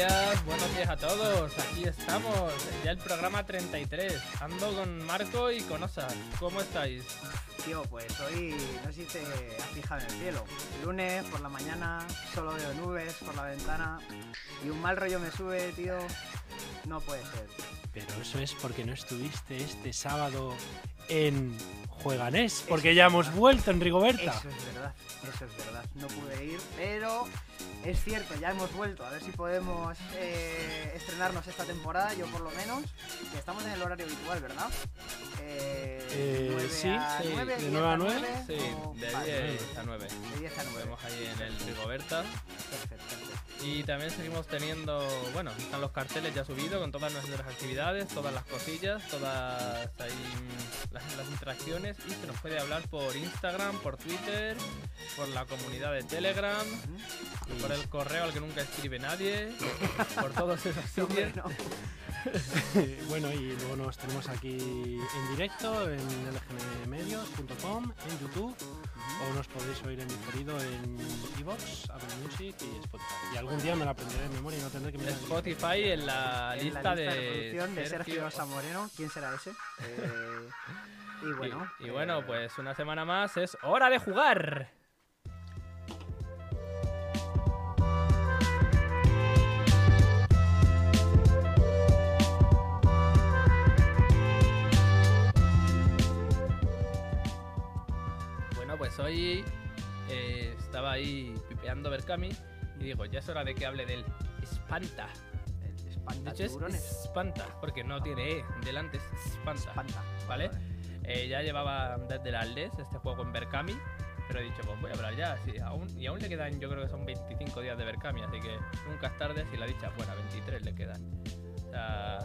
días, buenos días a todos. Aquí estamos, ya el programa 33. Ando con Marco y con Osa. ¿Cómo estáis? Tío, pues hoy no sé si te has fijado en el cielo. Lunes por la mañana solo veo nubes por la ventana y un mal rollo me sube, tío. No puede ser. Pero eso es porque no estuviste este sábado en Jueganés, porque ya hemos vuelto en Rigoberta. Eso es verdad, eso es verdad. No pude ir, pero es cierto, ya hemos vuelto. A ver si podemos eh, estrenarnos esta temporada, yo por lo menos. Y estamos en el horario habitual, ¿verdad? Eh, Eh, nueve sí, a sí, nueve, de diez nueve a a nueve. nueve, Sí, o- de vale, 10 a 9. de 10 a Nos 9. vemos ahí en el Rigoberta. Perfecto. Y también seguimos teniendo, bueno, están los carteles ya subidos con todas nuestras actividades, todas las cosillas, todas ahí las, las interacciones y se nos puede hablar por Instagram, por Twitter, por la comunidad de Telegram, por el correo al que nunca escribe nadie, por todos esos sitios. no. bueno, y luego nos tenemos aquí en directo en lgnmedios.com, en YouTube, o nos podéis oír en diferido en Evox, Apple Music y Spotify. Y algún día me la aprenderé de memoria y no tendré que mirar. Spotify en la En lista, la lista de, de Sergio Samoreno. ¿Quién será ese? Eh, y bueno. y, y bueno, pues una semana más es hora de jugar. Bueno, pues hoy eh, estaba ahí pipeando Berkami y digo, ya es hora de que hable del Espanta. el De espanta hecho es. Espanta, porque no tiene E delante, es Espanta. Espanta. ¿vale? Eh, ya llevaba desde la Aldes este juego en Berkami, pero he dicho, pues voy a hablar ya. sí, aún, y aún le quedan, yo creo que son 25 días de Berkami, así que nunca es tarde si la dicha es buena, 23 le quedan. O sea,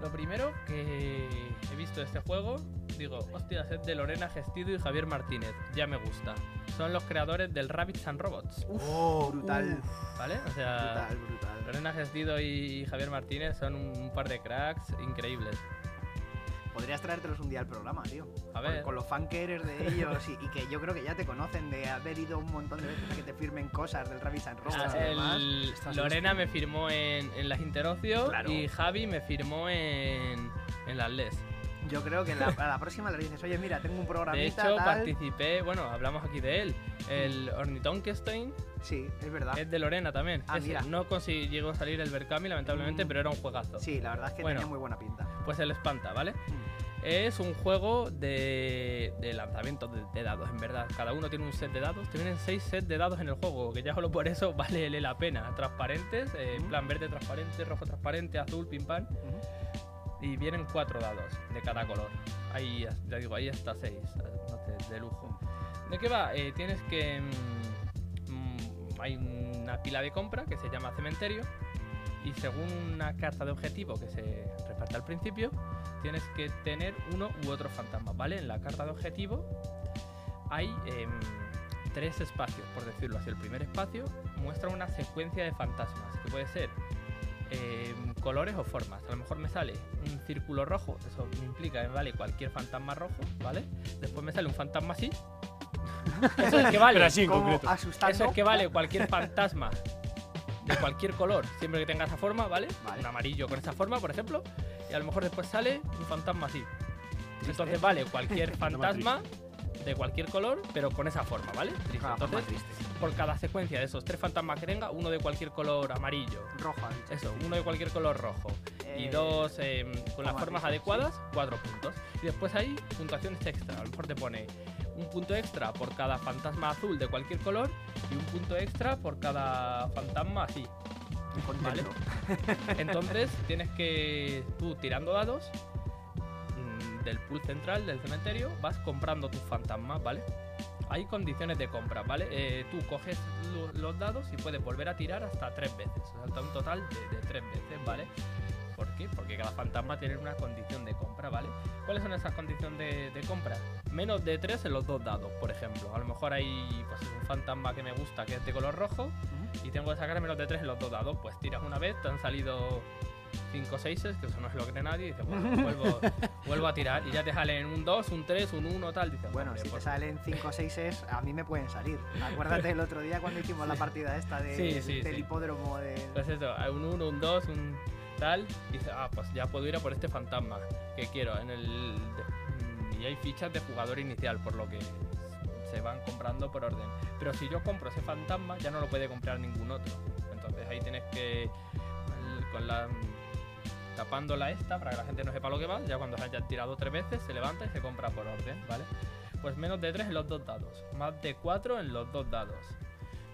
lo primero que he visto de este juego, digo, hostia, es de Lorena Gestido y Javier Martínez, ya me gusta. Son los creadores del Rabbits and Robots, Uf, Oh, brutal. ¿vale? O sea, Brutal, brutal. Lorena Gestido y Javier Martínez son un par de cracks increíbles. Podrías traértelos un día al programa, tío. A Con- ver. Con los fan que eres de ellos y, y que yo creo que ya te conocen de haber ido un montón de veces a que te firmen cosas del Rabbit and Ah, Robots y demás. Lorena me firmó en, en las Interocio Claro. y Javi me firmó en, en las LES. Yo creo que la, a la próxima le dices, oye, mira, tengo un De programita hecho, tal. participé, bueno, hablamos aquí de él. El Ornitonkenstein Sí, es verdad. es de Lorena también. Ah, Ese mira. No consiguió salir el Berkami, lamentablemente, Mm. pero era un juegazo. Sí, la verdad es que Bueno. tenía muy buena pinta. Pues el Espanta, ¿vale? Mm. Es un juego de, de lanzamiento de, de dados, en verdad. Cada uno tiene un set de dados. Te vienen seis sets de dados en el juego, que ya solo por eso vale la pena. Transparentes, eh, en Ujú. plan verde transparente, rojo transparente, azul, pim pam. Y vienen cuatro dados de cada color. Ahí, ya digo, ahí hasta seis. Entonces, de lujo. ¿De qué va? Eh, tienes que... mm, mm, hay una pila de compra que se llama cementerio. Y según una carta de objetivo que se reparte al principio, tienes que tener uno u otro fantasma, ¿vale? En la carta de objetivo hay em, tres espacios, por decirlo así. El primer espacio muestra una secuencia de fantasmas, que puede ser em, colores o formas. A lo mejor me sale un círculo rojo, eso me implica que vale cualquier fantasma rojo, ¿vale? Después me sale un fantasma así. Eso es que vale. Pero así en Como concreto. asustando. Eso es que vale cualquier fantasma de cualquier color, siempre que tenga esa forma, ¿vale? Vale. Un amarillo con esa forma, por ejemplo. Y a lo mejor después sale un fantasma así. Triste. Entonces vale cualquier Fantasma fantasma de cualquier color, pero con esa forma, ¿vale? Triste. Ah, Entonces, triste. por cada secuencia de esos tres fantasmas que tenga, uno de cualquier color amarillo. Rojo, dicho. Eso, uno de cualquier color rojo. Y Eh, dos em, con las formas adecuadas, cuatro puntos. Y después hay puntuaciones extra. A lo mejor te pone un punto extra por cada fantasma azul de cualquier color y un punto extra por cada fantasma así. contento. Entonces tienes que, tú tirando dados del pool central del cementerio, vas comprando tus fantasmas, ¿vale? Hay condiciones de compra, ¿vale? Eh, tú coges lo- los dados y puedes volver a tirar hasta tres veces, o sea, un total de, de tres veces, ¿vale? ¿Por qué? Porque cada fantasma tiene una condición de compra, ¿vale? ¿Cuáles son esas condiciones de, de compra? Menos de tres en los dos dados, por ejemplo. A lo mejor hay pues, un fantasma que me gusta que es de color rojo Ujú. y tengo que sacar menos de 3 en los dos dados, pues tiras una vez, te han salido 5 6 que eso no es lo que de nadie, y dices, bueno, vuelvo, vuelvo a tirar. Y ya te salen un 2, un 3, un 1, tal. Dices, Bueno, si te pues- salen 5 o 6 a mí me pueden salir. Acuérdate el otro día cuando hicimos la partida esta de, Sí, sí, del sí. hipódromo de... Pues eso, un 1, un 2, un tal, y dices, ah, pues ya puedo ir a por este fantasma que quiero. En el y hay fichas de jugador inicial, por lo que se van comprando por orden. Pero si yo compro ese fantasma, ya no lo puede comprar ningún otro. Entonces ahí tienes que con la tapándola esta para que la gente no sepa lo que va. Ya cuando se haya tirado tres veces, se levanta y se compra por orden, ¿vale? Pues menos de 3 en los dos dados, más de 4 en los dos dados.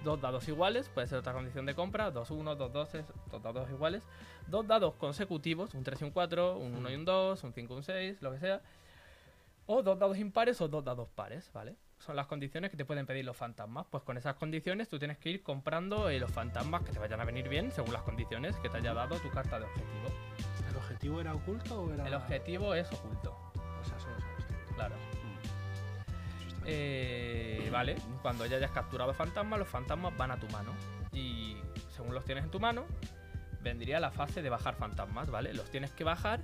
Dos dados iguales, puede ser otra condición de compra, dos 1, dos 2, dos dados iguales. Dos dados consecutivos, un 3 y un 4, un 1 y un 2, un 5 y un 6, lo que sea. O dos dados impares o dos dados pares, ¿vale? Son las condiciones que te pueden pedir los fantasmas. Pues con esas condiciones tú tienes que ir comprando eh, los fantasmas que te vayan a venir bien según las condiciones que te haya dado tu carta de objetivo. ¿El objetivo era oculto o era.? El objetivo es oculto, O sea, solo tú. claro. Bien. Eh, vale, cuando ya hayas capturado fantasmas, los fantasmas van a tu mano. Y según los tienes en tu mano, vendría la fase de bajar fantasmas, ¿vale? Los tienes que bajar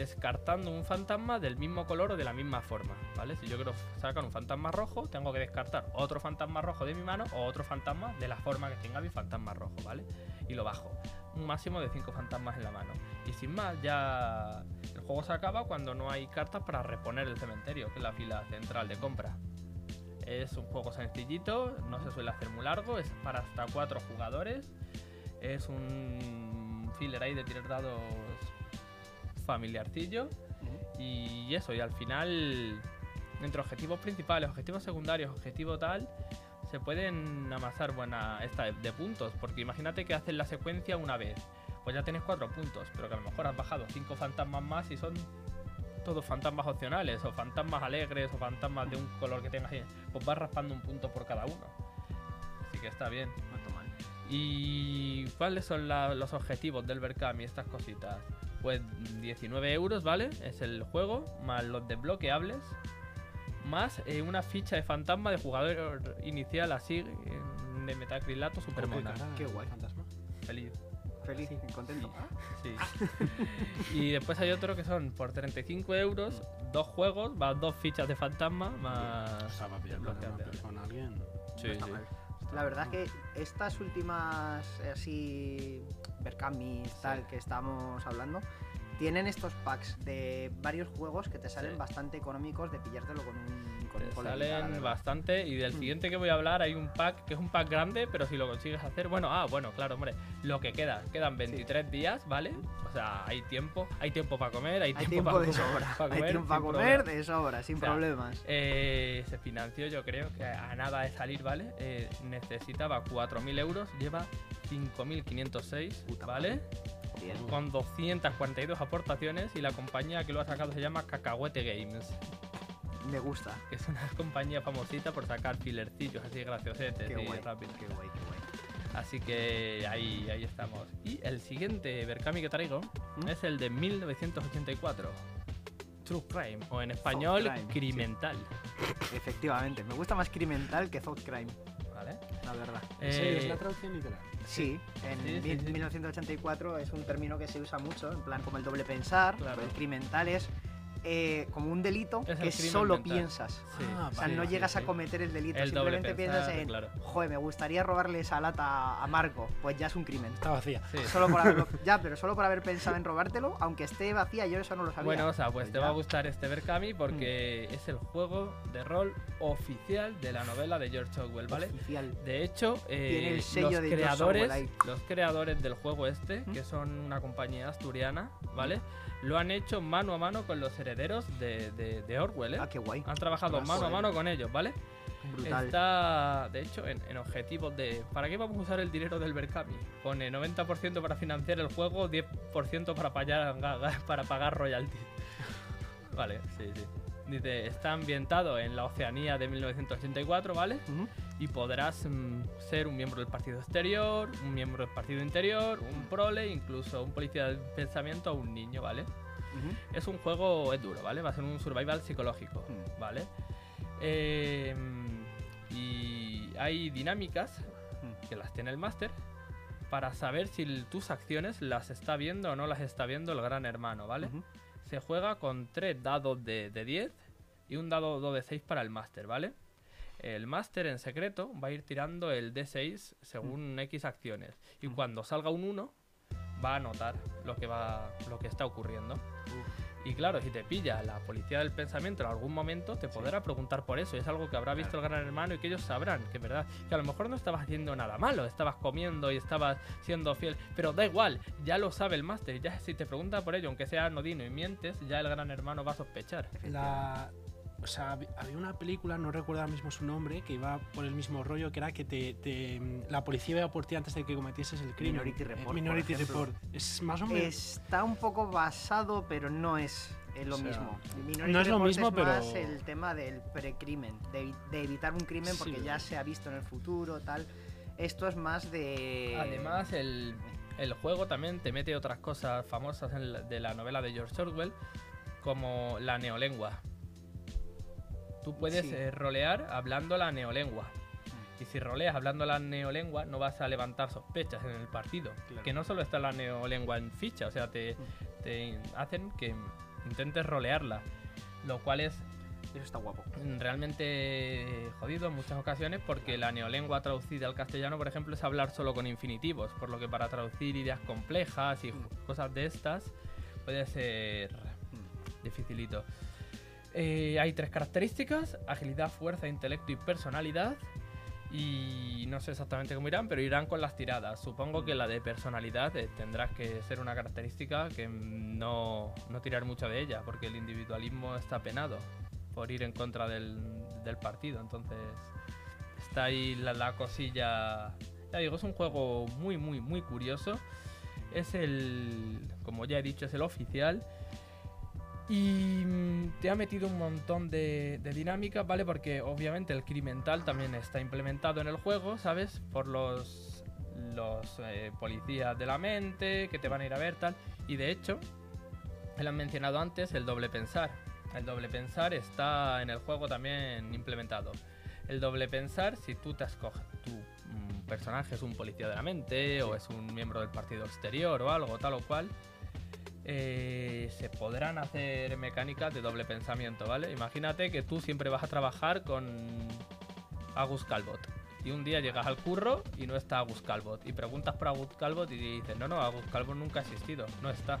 descartando un fantasma del mismo color o de la misma forma, ¿vale? Si yo quiero sacar un fantasma rojo, tengo que descartar otro fantasma rojo de mi mano o otro fantasma de la forma que tenga mi fantasma rojo, ¿vale? Y lo bajo. Un máximo de 5 fantasmas en la mano. Y sin más, ya el juego se acaba cuando no hay cartas para reponer el cementerio, que es la fila central de compra. Es un juego sencillito, no se suele hacer muy largo, es para hasta 4 jugadores. Es un filler ahí de tirar dados familiarcillo. Y eso, y al final, entre objetivos principales, objetivos secundarios, objetivo tal, se pueden amasar buena esta de- de puntos. Porque imagínate que haces la secuencia una vez, pues ya tienes cuatro puntos, pero que a lo mejor has bajado cinco fantasmas más y son todos fantasmas opcionales, o fantasmas alegres, o fantasmas de un color que tengas ahí. Pues vas raspando un punto por cada uno. Así que está bien. No está mal. ¿Y cuáles son la- los objetivos del Berkami estas cositas? Pues 19 euros, ¿vale? Es el juego, más los desbloqueables, más eh, una ficha de fantasma de jugador inicial así eh, de metacrilato super ¿Con qué? Qué guay. Fantasma. Feliz. Feliz y contento. Sí. y después hay otro que son por 35 euros, dos juegos, más dos fichas de fantasma, O más. sea, va a pillar desbloqueables. con alguien. Sí, No sí. La verdad es que estas últimas eh, así Berkamis tal que estamos hablando tienen estos packs de varios juegos que te salen Sí. bastante económicos de pillártelo con un con Te salen bastante y del Mm. siguiente que voy a hablar hay un pack que es un pack grande, pero si lo consigues hacer, bueno, ah, bueno, claro, hombre, lo que queda, quedan 23 días, ¿vale? O sea, hay tiempo, hay tiempo para comer, hay, Hay tiempo, tiempo para de sobra. para Hay comer tiempo para comer problema. de sobra, sin O sea, problemas. Eh, se financió, yo creo que a nada de salir, ¿vale? Eh, necesitaba 4.000 euros, lleva 5.506, Puta ¿vale? Bien. Con 242 aportaciones y la compañía que lo ha sacado se llama Cacahuete Games, Me gusta. que es una compañía famosita por sacar filercillos así graciosetes Qué y guay. rápidos. Qué guay, qué guay. Así que ahí, ahí estamos. Y el siguiente Berkami que traigo ¿Mm? es el de 1984. True Crime, o en español, Crime, sí. Crimental. Efectivamente, me gusta más Crimental que Thought Crime. La verdad. ¿Sí, Eh, es la traducción literal? Sí, en Sí, sí, mil- sí. 1984 es un término que se usa mucho, en plan como el doble pensar, Claro. el crimental es eh, como un delito Es que solo mental. piensas. Sí. Ah, O sea, vale, no sí, llegas a cometer el delito, El simplemente pensar, piensas en, claro. joder, me gustaría robarle esa lata a Marco, pues ya es un crimen. Está vacía. Sí. Solo por haberlo, ya, pero solo por haber pensado en robártelo, aunque esté vacía, yo eso no lo sabía. Bueno, o sea, pues Pues te ya. va a gustar este Berkami porque es el juego de rol oficial de la novela de George Orwell, ¿vale? Oficial. De hecho, eh, Tiene el sello los de creadores, Orwell los creadores del juego este, ¿Mm? que son una compañía asturiana, ¿vale? Lo han hecho mano a mano con los herederos de, de- de Orwell, ¿eh? Ah, qué guay. Han trabajado mano a mano con ellos, ¿vale? Brutal. Está, de hecho, en, en objetivos de... ¿Para qué vamos a usar el dinero del Berkami? Pone 90% para financiar el juego, 10% para pagar, para pagar royalties. Vale, sí, sí. Dice, está ambientado en la Oceanía de 1984, ¿vale? Y podrás mm, ser un miembro del partido exterior, un miembro del partido interior, un prole, incluso un policía del pensamiento o un niño, ¿vale? Es un juego, es duro, ¿vale? Va a ser un survival psicológico. ¿vale? Eh, y hay dinámicas que las tiene el máster para saber si tus acciones las está viendo o no las está viendo el gran hermano, ¿vale? Se juega con tres dados de, de 10 y un dado de 6 para el máster, ¿vale? El máster en secreto va a ir tirando el D6 según X acciones. Y Mm. cuando salga un 1, va a anotar lo que, va, lo que está ocurriendo. Y claro, si te pilla la policía del pensamiento en algún momento, te podrá preguntar por eso. Y es algo que habrá visto el gran hermano y que ellos sabrán, que es verdad, que a lo mejor no estabas haciendo nada malo, estabas comiendo y estabas siendo fiel. Pero da igual, ya lo sabe el máster. Ya si te pregunta por ello, aunque sea anodino y mientes, ya el gran hermano va a sospechar. La, o sea, hab- había una película, no recuerdo ahora mismo su nombre, que iba por el mismo rollo, que era que te, te- la policía iba por ti antes de que cometieses el crimen. Minority Eh, Report, por Minority. Report. Es más o menos... Está un poco basado, pero no es eh, lo O sea, mismo. Minority no es lo Report mismo, pero- más el tema del precrimen, de, de evitar un crimen porque Sí. ya se ha visto en el futuro, tal. Esto es más de. Además, el, el juego también te mete otras cosas famosas en la- de la novela de George Orwell, como la neolengua. Tú puedes Sí. eh, rolear hablando la neolengua. Y si roleas hablando la neolengua, no vas a levantar sospechas en el partido. Claro. Que no solo está la neolengua en ficha, o sea, te, te hacen que intentes rolearla. Lo cual es Eso está guapo. realmente jodido en muchas ocasiones porque la neolengua traducida al castellano, por ejemplo, es hablar solo con infinitivos, por lo que para traducir ideas complejas y Mm. cosas de estas puede ser dificilito. Eh, hay tres características, agilidad, fuerza, intelecto y personalidad. Y no sé exactamente cómo irán, pero irán con las tiradas. Supongo que la de personalidad eh, tendrá que ser una característica que no, no tirar mucho de ella, porque el individualismo está penado por ir en contra del, del partido. Entonces está ahí la, la cosilla... Ya digo, es un juego muy, muy, muy curioso. Es el, como ya he dicho, es el oficial. Y mm, te ha metido un montón de, de dinámicas, ¿vale? Porque obviamente el crimental también está implementado en el juego, ¿sabes? Por los, los eh, policías de la mente que te van a ir a ver, tal. Y de hecho, él han mencionado antes el doble pensar. El doble pensar está en el juego también implementado. El doble pensar, si tú te escoges, tu mm, personaje es un policía de la mente o es un miembro del partido exterior o algo, tal o cual, eh, se podrán hacer mecánicas de doble pensamiento, ¿vale? Imagínate que tú siempre vas a trabajar con Agus Calbot. Y un día llegas al curro y no está Agus Calbot. Y preguntas por Agus Calbot y dices, no, no, Agus Calbot nunca ha existido. No está.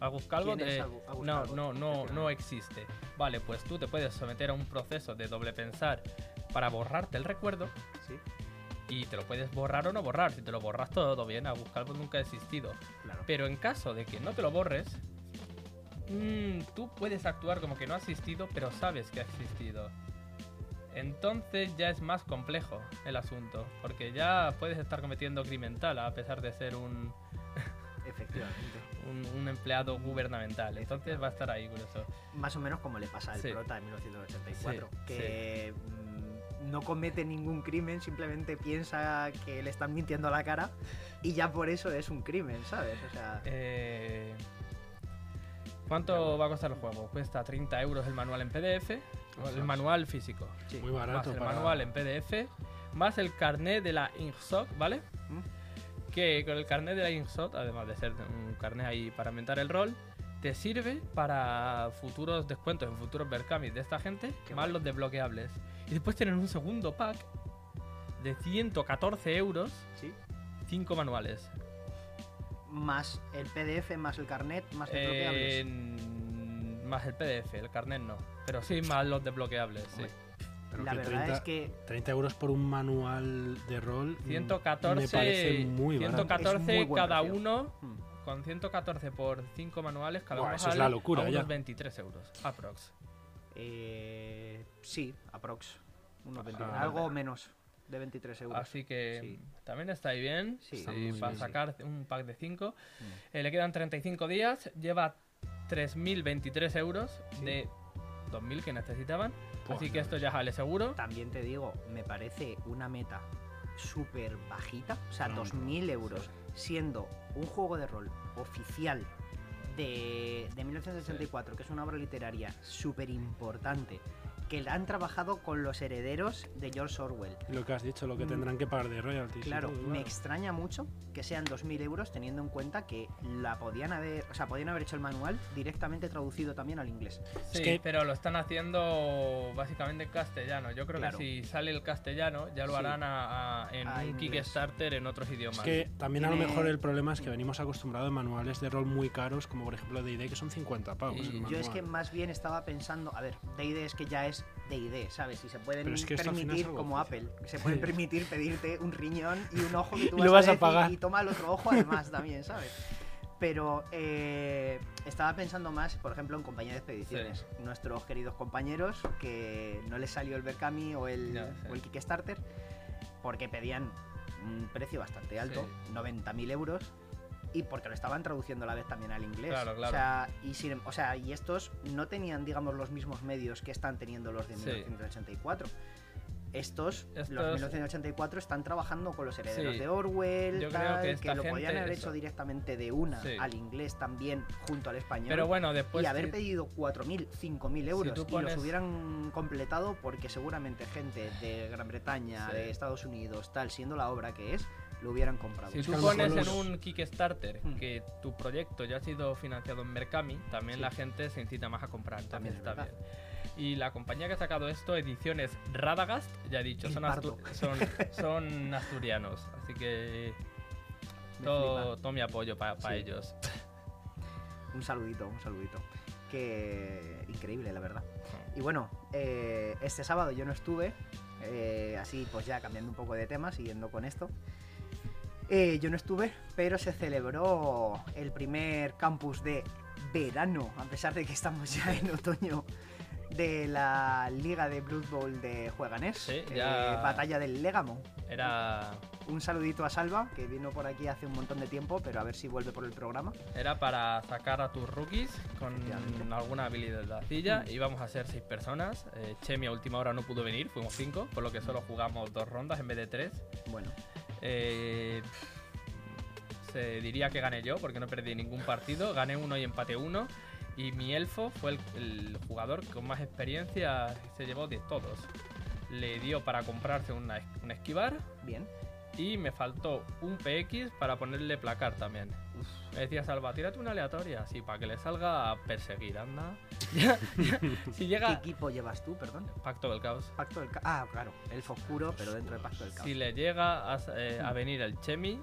Agus Calbot ¿Quién es eh, Agus no, no, no, no existe. Vale, pues tú te puedes someter a un proceso de doble pensar para borrarte el recuerdo Sí, y te lo puedes borrar o no borrar. Si te lo borras todo bien, Agus Calbot nunca ha existido. claro. Pero en caso de que no te lo borres, mm, tú puedes actuar como que no ha existido, pero sabes que ha existido. Entonces ya es más complejo el asunto, porque ya puedes estar cometiendo criminal a pesar de ser un, Efectivamente. un- un empleado gubernamental. Entonces va a estar ahí curioso. Más o menos como le pasa al Sí. prota en 1984, Sí, que no comete ningún crimen, simplemente piensa que le están mintiendo a la cara y ya por eso es un crimen, ¿sabes? O sea, Eh, ¿Cuánto va a costar el juego? Cuesta 30 euros el manual en PDF, o el manual físico. sí. Muy más barato el para... manual en PDF, más el carnet de la Inksoc, ¿vale? ¿Mm? Que con el carnet de la Inksoc, además de ser un carnet ahí para aumentar el rol, te sirve para futuros descuentos en futuros Berkami de esta gente, Qué más los desbloqueables. Y después tienen un segundo pack de 114 euros, Sí. 5 manuales. Más el PDF, más el carnet, más desbloqueables. En- más el PDF, el carnet no. Pero sí, más los desbloqueables, sí. Hombre. Pero La verdad 30, es que 30 euros por un manual de rol mm, 114, me parece muy barato. 114 Es muy cada precio. uno mm, Con 114 por 5 manuales, cada Buah, uno eso es sale la locura, a ya. unos 23 euros, aprox. Eh, sí, aprox. Unos 20 Ah, algo menos de 23 euros. Así que Sí. también está ahí bien. Sí. sí, Está para bien, sí. sacar un pack de 5. Mm. le quedan 35 días, lleva 3.023 euros Sí. de 2.000 que necesitaban. Buah, Así que esto ya sale seguro. También te digo, me parece una meta súper bajita, o sea, No, no, 2.000 euros, siendo un juego de rol oficial de, de 1984, que es una obra literaria súper importante, que han trabajado con los herederos de George Orwell. Lo que has dicho, lo que Mm. tendrán que pagar de royalties. Claro, todo, me extraña mucho que sean 2.000 euros teniendo en cuenta que la podían haber, o sea, podían haber hecho el manual directamente traducido también al inglés. Sí, que- pero lo están haciendo básicamente en castellano. Yo creo Claro. que si sale el castellano ya lo Sí. harán a- a- en A un inglés. Kickstarter en otros idiomas. Es que también a lo mejor el problema es que venimos acostumbrados a manuales de rol muy caros, como por ejemplo D&D, que son 50 pavos. Y yo es que más bien estaba pensando, a ver, D&D es que ya es D&D, ¿sabes? Y se pueden es que permitir, como. Apple, se pueden permitir pedirte un riñón y un ojo que tú Y vas, lo vas a pagar. y toma el otro ojo además también, ¿sabes? Pero eh, estaba pensando más, por ejemplo, en compañía de expediciones. Nuestros queridos compañeros que no les salió el Berkami o el, Ya, sí. o el Kickstarter porque pedían un precio bastante alto, Sí. 90.000 euros, y porque lo estaban traduciendo a la vez también al inglés. Claro, claro. O sea, y, sin- o sea, y estos no tenían, digamos, los mismos medios que están teniendo los de Sí. 1984. Estos, los Estos- de 1984, están trabajando con los herederos Sí. de Orwell, Yo creo tal, que esta lo podían gente- haber eso. hecho directamente de una Sí. al inglés también junto al español. Pero bueno, después y haber sí- pedido 4.000, 5.000 euros tú y los hubieran completado porque seguramente gente de Gran Bretaña, Sí. de Estados Unidos, tal, siendo la obra que es, lo hubieran comprado. Si tú pones en un Kickstarter Mm. que tu proyecto ya ha sido financiado en Mercami, también Sí. la gente se incita más a comprar. También, También es está bien. Y la compañía que ha sacado esto, Ediciones Radagast, ya he dicho, son, astu- son, son asturianos. Así que todo, todo mi apoyo para Sí. ellos. Un saludito, un saludito. Que increíble, la verdad. Y bueno, eh, este sábado yo no estuve, eh, así pues ya cambiando un poco de tema, siguiendo con esto. Eh, yo no estuve, pero se celebró el primer campus de verano, a pesar de que estamos ya en otoño, de la liga de Blood Bowl de Jueganés, Sí, eh, ya- batalla del Légamo. Era, Un saludito a Salva, que vino por aquí hace un montón de tiempo, pero a ver si vuelve por el programa. era para sacar a tus rookies con alguna habilidad. Mm. Íbamos a ser seis personas. Eh, Chemi a última hora no pudo venir, fuimos cinco, por lo que solo jugamos dos rondas en vez de tres. Bueno, Eh, se diría que gané yo porque no perdí ningún partido. Gané uno y empate uno. Y mi elfo fue el, el jugador con más experiencia. Se llevó de todos. Le dio para comprarse una, un esquivar. bien. Y me faltó un PX para ponerle placar también. Me decía Salva, tírate una aleatoria. Así, para que le salga a perseguir, anda. Si ¿Qué llega. equipo llevas tú, perdón? Pacto del caos. Pacto del Ca- Ah, claro, elfo oscuro, pero dentro del Pacto del Caos. Si le llega a, eh, a venir el Chemi,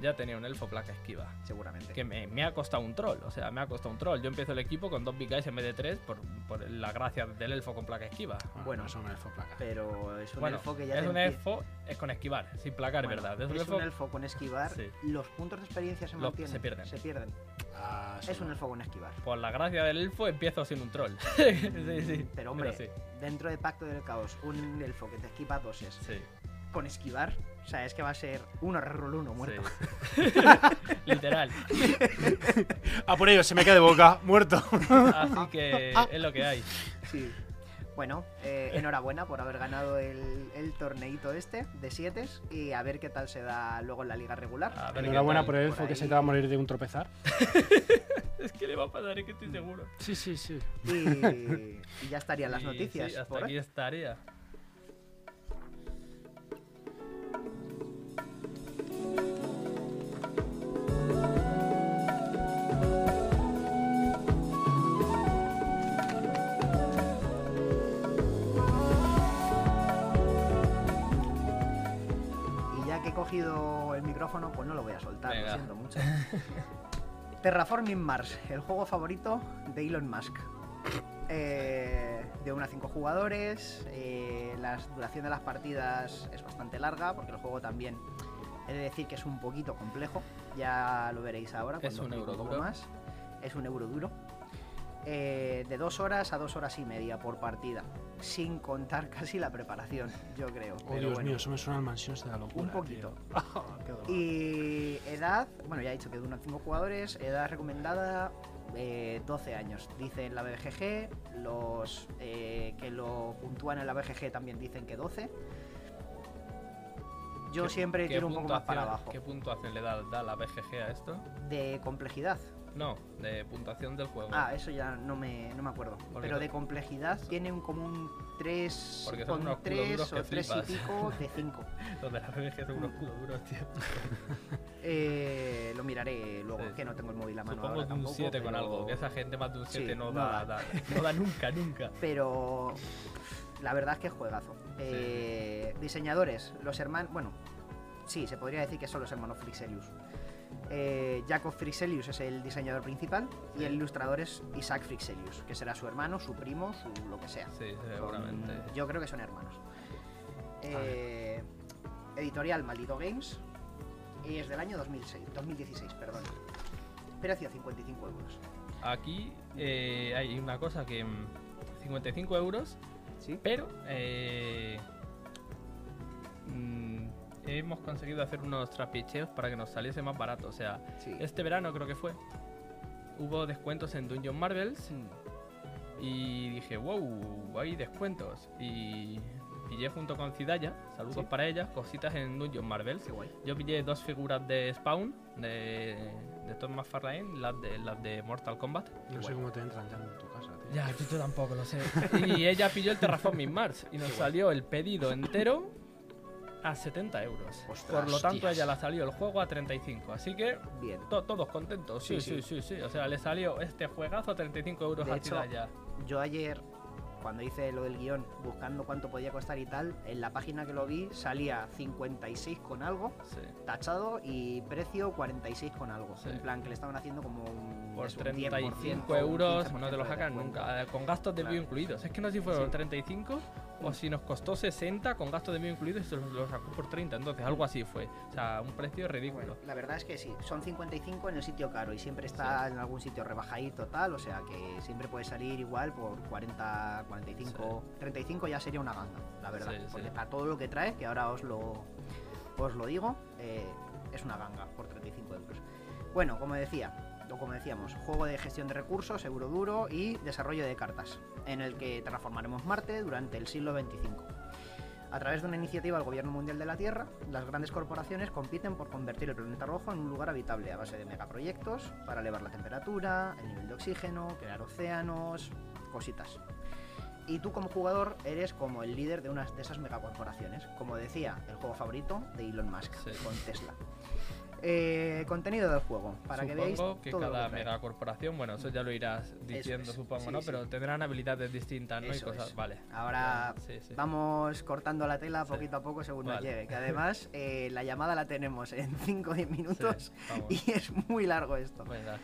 Ya tenía un elfo placa esquiva. Seguramente. Que me, me ha costado un troll, o sea, me ha costado un troll. Yo empiezo el equipo con dos big guys en vez de tres por, por la gracia del elfo con placa esquiva. Bueno. no son elfo placa. Pero es un bueno, elfo que ya es te un empie- elfo es con esquivar, sin placar, Bueno, es verdad. Es, un Es elfo, un elfo con esquivar. Sí. Los puntos de experiencia se mantienen. se pierden. Se pierden. Ah, Es un elfo con esquivar. Por la gracia del elfo empiezo sin un troll. sí, sí. Pero hombre, sí, dentro de Pacto del Caos, un elfo que te esquiva doses sí, con esquivar, o sea, es que va a ser uno reroll uno muerto. sí. Literal. Ah, por ello, se me queda de boca, muerto. Así que es lo que hay. Sí. Bueno, eh, enhorabuena por haber ganado el, el torneito este de 7 y a ver qué tal se da luego en la liga regular. A ver qué Enhorabuena por el por elfo que se te va a morir de un tropezar. Es que le va a pasar, es que estoy seguro. Sí, sí, sí. Y, y ya estarían las Y noticias. sí, hasta por hoy. aquí estaría. Ya que he cogido el micrófono, pues no lo voy a soltar, Venga. lo siento mucho. Terraforming Mars, el juego favorito de Elon Musk. Eh, de 1 a 5 jugadores, eh, la duración de las partidas es bastante larga, porque el juego también he de decir que es un poquito complejo, ya lo veréis ahora. Es un euro duro. más. Es un euro duro. Eh, de 2 horas a 2 horas y media por partida, sin contar casi la preparación, yo creo. Oh, pero Dios bueno. mío, eso me suenan mansiones de la locura. Un poquito. dolor. Y edad, bueno, ya he dicho que duran 5 jugadores, edad recomendada eh, 12 años, dice en la BGG, los eh, que lo puntúan en la BGG también dicen que 12. Yo ¿Qué- siempre tiro un poco más para abajo. ¿Qué puntuación le da, da la BGG a esto? De complejidad, No, de puntuación del juego. Ah, eso ya no me, no me acuerdo. Porque Pero de complejidad tiene un como un 3 Porque son con unos culo 3 duros que o 3 y pico de 5. Los de la RBG son unos culos duros, tío. Eh, lo miraré luego, Sí. que no tengo el móvil a mano Supongo ahora que un tampoco, 7 con algo. Que esa gente más de un 7 Sí, no, no da, da. da- no da nunca, nunca. Pero la verdad es que es juegazo. Eh, diseñadores, los hermanos. Bueno, sí, se podría decir que son los hermanos Frixelius. Eh, Jacob Frixelius es el diseñador principal y el ilustrador es Isaac Frixelius, que será su hermano, su primo, su lo que sea. Sí, Son- seguramente. yo creo que son hermanos. Eh, editorial Maldito Games y es del año 2006, 2016, perdón. Precio 55 euros. Aquí eh, hay una cosa que. mm, 55 euros, ¿Sí? pero. mm, hemos conseguido hacer unos trapicheos para que nos saliese más barato. O sea, Sí. este verano creo que fue. Hubo descuentos en Dungeon Marvels. Mm, Y dije, wow, hay descuentos. Y pillé junto con Zidaya, saludos Sí. para ella, cositas en Dungeon Marvels. Qué guay. Yo pillé dos figuras de Spawn, de, de Tom McFarlane, las de, las de Mortal Kombat. No sé cómo te entran ya en tu casa, tío. Ya, yo, yo tampoco lo sé. Y ella pilló el Terraforming Mars y nos salió el pedido entero a 70 euros. Ostras, Por lo tanto, a ella la salió el juego a 35. Así que Bien. to- todos contentos. Sí, Sí, sí, sí, sí, O sea, le salió este juegazo a 35 euros De a hecho. Yo ayer, cuando hice lo del guion, buscando cuánto podía costar y tal, en la página que lo vi salía 56 con algo, Sí. tachado, y precio 46 con algo. Sí. En plan, que le estaban haciendo como un. Por eso, un 10%, 35 un euros 15% no te lo sacan nunca, eh, con gastos de envío Claro. incluidos. Es que no sé si fueron Sí. 35 o si nos costó 60 con gastos de envío incluidos y se lo, lo sacó por 30. Entonces, algo así fue. O sea, un precio ridículo. Bueno, la verdad es que sí, son 55 en el sitio caro y siempre está en algún sitio rebajadito tal, o sea que siempre puede salir igual por 40, 45, 35 ya sería una ganga, la verdad, Sí, sí. porque para todo lo que trae, que ahora os lo, os lo digo, eh, es una ganga por 35 euros. Bueno, como decía, o como decíamos, juego de gestión de recursos, euro duro y desarrollo de cartas, en el que terraformaremos Marte durante el siglo 25. A través de una iniciativa del Gobierno Mundial de la Tierra, las grandes corporaciones compiten por convertir el planeta rojo en un lugar habitable a base de megaproyectos para elevar la temperatura, el nivel de oxígeno, crear océanos, cositas. Y tú como jugador eres como el líder de una de esas megacorporaciones. Como decía, el juego favorito de Elon Musk Sí. con Tesla. Eh, contenido del juego, para que veáis supongo que todo cada que megacorporación, bueno, eso ya lo irás diciendo, es, supongo, sí, ¿no? sí. Pero tendrán habilidades distintas, ¿no? Eso y cosas, es. vale. Ahora. Vamos cortando la tela poquito a poco según nos Vale. llegue. Que además eh, la llamada la tenemos en 5 o 10 minutos y es muy largo esto. Venga.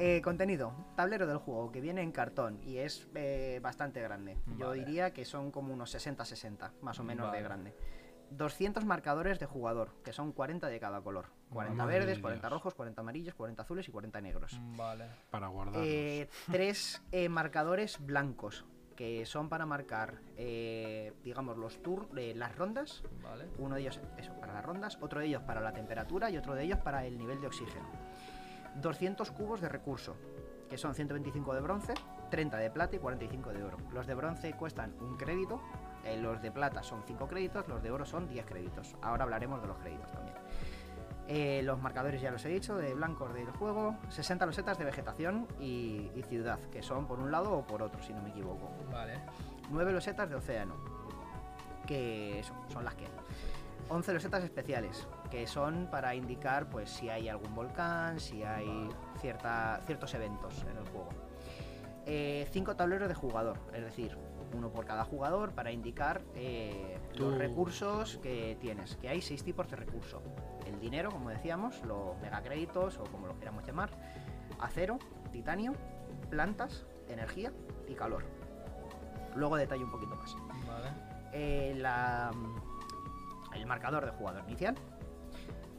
Eh, contenido, tablero del juego que viene en cartón y es eh, bastante grande. Yo diría que son como unos 60-60, más o menos Vale. de grande. 200 marcadores de jugador, que son 40 de cada color. 40 Madre verdes, de 40 Dios. rojos, 40 amarillos, 40 azules y 40 negros. Vale. Para. Eh, tres eh, marcadores blancos, que son para marcar, eh, digamos, los tours de las rondas. Vale. Uno de ellos, eso, para las rondas, otro de ellos para la temperatura y otro de ellos para el nivel de oxígeno. 200 cubos de recurso, que son 125 de bronce, 30 de plata y 45 de oro. Los de bronce cuestan un crédito, eh, los de plata son 5 créditos, los de oro son 10 créditos. Ahora hablaremos de los créditos también. Eh, los marcadores ya los he dicho, de blancos del juego, 60 losetas de vegetación y, y ciudad, que son por un lado o por otro, si no me equivoco. Vale. 9 losetas de océano, que eso, son las que hay. 11 losetas especiales, que son para indicar pues si hay algún volcán, si hay cierta, ciertos eventos en el juego. 5 tableros de jugador, es decir, uno por cada jugador para indicar eh, los recursos que tienes, que hay 6 tipos de recursos. El dinero, como decíamos, los megacréditos o como lo queramos llamar, acero, titanio, plantas, energía y calor. Luego detalle un poquito más. Vale. Eh, la- el marcador de jugador inicial.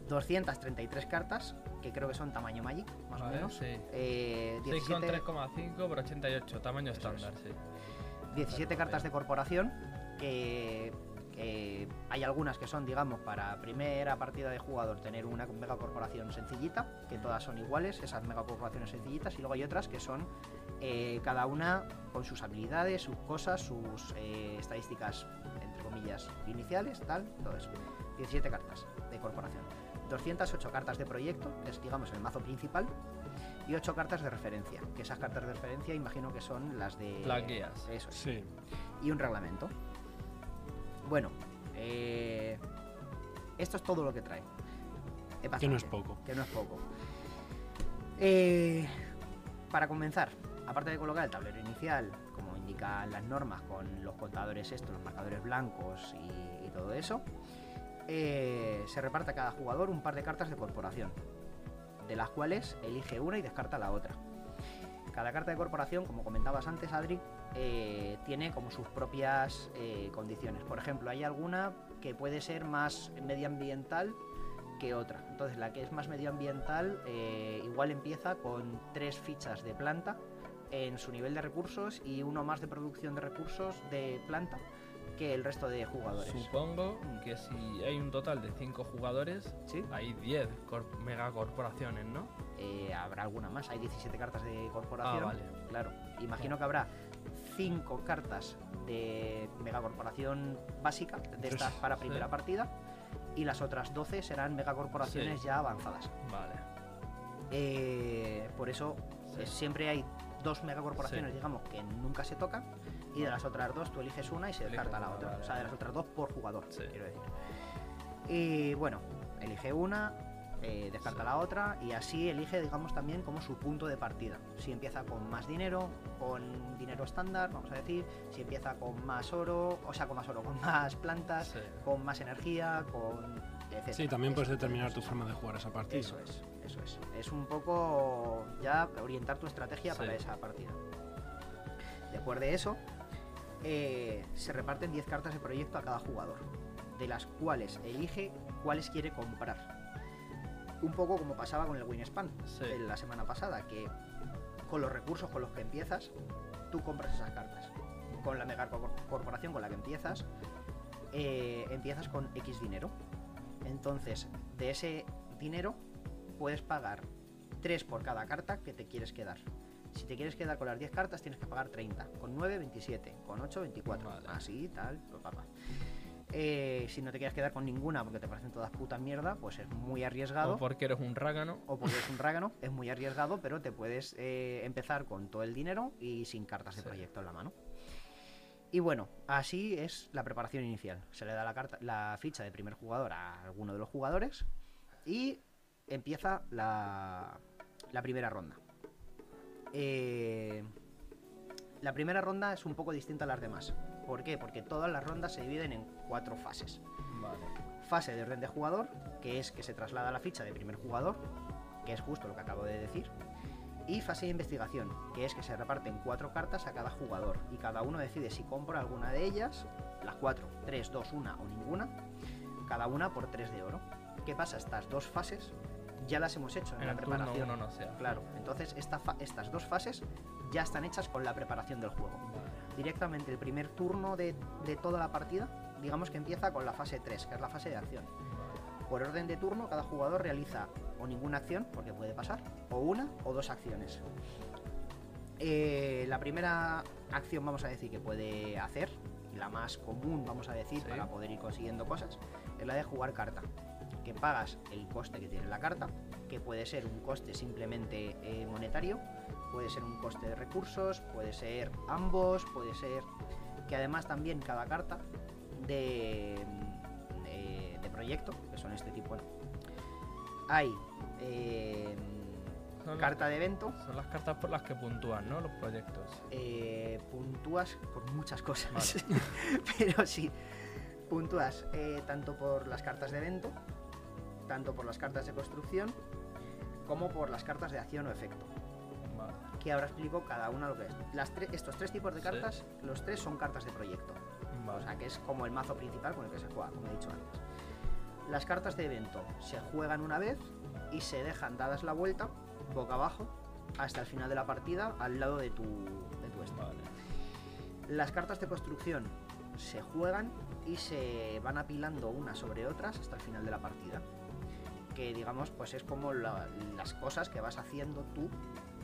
233 cartas, que creo que son tamaño Magic, más o menos. Sí. Eh, 6 con 17, 3,5 por 88, tamaño Eso es. estándar, sí. 17 cartas de corporación, que, que hay algunas que son, digamos, para primera partida de jugador tener una mega corporación sencillita, que todas son iguales, esas mega corporaciones sencillitas, y luego hay otras que son eh, cada una con sus habilidades, sus cosas, sus eh, estadísticas, entre comillas, iniciales, tal, todo eso. 17 cartas de corporación. 208 cartas de proyecto, que es digamos el mazo principal, y 8 cartas de referencia. Que esas cartas de referencia imagino que son las de. Las guías. Eso es. Sí. Y un reglamento. Bueno, eh, esto es todo lo que trae. Que no es poco. Que no es poco. Eh, para comenzar, aparte de colocar el tablero inicial, como indican las normas, con los contadores estos, los marcadores blancos y, y todo eso, eh, se reparte a cada jugador un par de cartas de corporación, de las cuales elige una y descarta la otra. Cada carta de corporación, como comentabas antes, Adri, eh, tiene como sus propias eh, condiciones. Por ejemplo, hay alguna que puede ser más medioambiental que otra. Entonces, la que es más medioambiental igual empieza con tres fichas de planta en su nivel de recursos y uno más de producción de recursos de planta que el resto de jugadores. Supongo que si hay un total de 5 jugadores, ¿Sí? hay 10 cor- megacorporaciones, ¿no? Eh, habrá alguna más. Hay 17 cartas de corporación. Ah, vale. Claro. Imagino que habrá 5 cartas de megacorporación básica, de estas para sí. primera partida, y las otras 12 serán megacorporaciones Sí. ya avanzadas. Vale. Eh, por eso eh, siempre hay dos megacorporaciones, digamos, que nunca se tocan, y de las otras dos tú eliges una y se descarta la una, otra. vale, o sea, de vale. las otras dos por jugador, Sí. quiero decir. Y bueno, elige una, eh, descarta Sí. la otra y así elige, digamos, también como su punto de partida. Si empieza con más dinero, con dinero estándar, vamos a decir, si empieza con más oro, o sea, con más oro, con más plantas, Sí. con más energía, con... etcétera. Sí, también puedes Ese tipo de determinar tu cosas. forma de jugar esa partida. Eso es, eso es. Es un poco ya orientar tu estrategia Sí. para esa partida. Después de eso, eh, se reparten 10 cartas de proyecto a cada jugador, de las cuales elige cuáles quiere comprar. Un poco como pasaba con el Winspan Sí. de la semana pasada, que con los recursos con los que empiezas, tú compras esas cartas. Con la mega cor- corporación con la que empiezas, eh, empiezas con X dinero. Entonces, de ese dinero puedes pagar 3 por cada carta que te quieres quedar. Si te quieres quedar con las 10 cartas, tienes que pagar 30. Con 9, 27. Con 8, 24. Vale. Así, tal, pa, pa, pa. Eh, si no te quieres quedar con ninguna porque te parecen todas puta mierda, pues es muy arriesgado O porque eres un rágano. o porque es un rágano, es muy arriesgado, pero te puedes eh, empezar con todo el dinero y sin cartas de Sí. proyecto en la mano. Y bueno, así es la preparación inicial. Se le da la, carta, la ficha de primer jugador a alguno de los jugadores y empieza la, la primera ronda. Eh, la primera ronda es un poco distinta a las demás. ¿Por qué? Porque todas las rondas se dividen en cuatro fases Vale. fase de orden de jugador, que es que se traslada la ficha de primer jugador, que es justo lo que acabo de decir, y fase de investigación, que es que se reparten cuatro cartas a cada jugador y cada uno decide si compra alguna de ellas, las cuatro, tres, dos, una o ninguna, cada una por tres de oro. ¿Qué pasa? Estas dos fases ya las hemos hecho en, En la preparación. uno no sea. Claro, entonces esta estas dos fases ya están hechas con la preparación del juego Vale. directamente el primer turno de, de toda la partida, digamos que empieza con la fase 3, que es la fase de acción. Por orden de turno, cada jugador realiza o ninguna acción, porque puede pasar, o una o dos acciones. Eh, la primera acción, vamos a decir, que puede hacer, y la más común, vamos a decir, Sí. para poder ir consiguiendo cosas, es la de jugar carta. Que pagas el coste que tiene la carta, que puede ser un coste simplemente eh, monetario, puede ser un coste de recursos, puede ser ambos, puede ser que además también cada carta de, de, de proyecto, que son este tipo, bueno, hay eh, las- carta de evento, Son las cartas por las que puntúan, ¿no? Los proyectos. eh, puntúas por muchas cosas, pero sí, puntúas eh, tanto por las cartas de evento, tanto por las cartas de construcción, como por las cartas de acción o efecto. Vale. Que ahora explico cada una lo que es. Las tre- estos tres tipos de Sí. cartas, los tres son cartas de proyecto. O sea, que es como el mazo principal con el que se juega, como he dicho antes. Las cartas de evento se juegan una vez y se dejan dadas la vuelta, boca abajo, hasta el final de la partida, al lado de tu, de tu este. Vale. Las cartas de construcción se juegan y se van apilando unas sobre otras hasta el final de la partida. Que digamos, pues es como la- las cosas que vas haciendo tú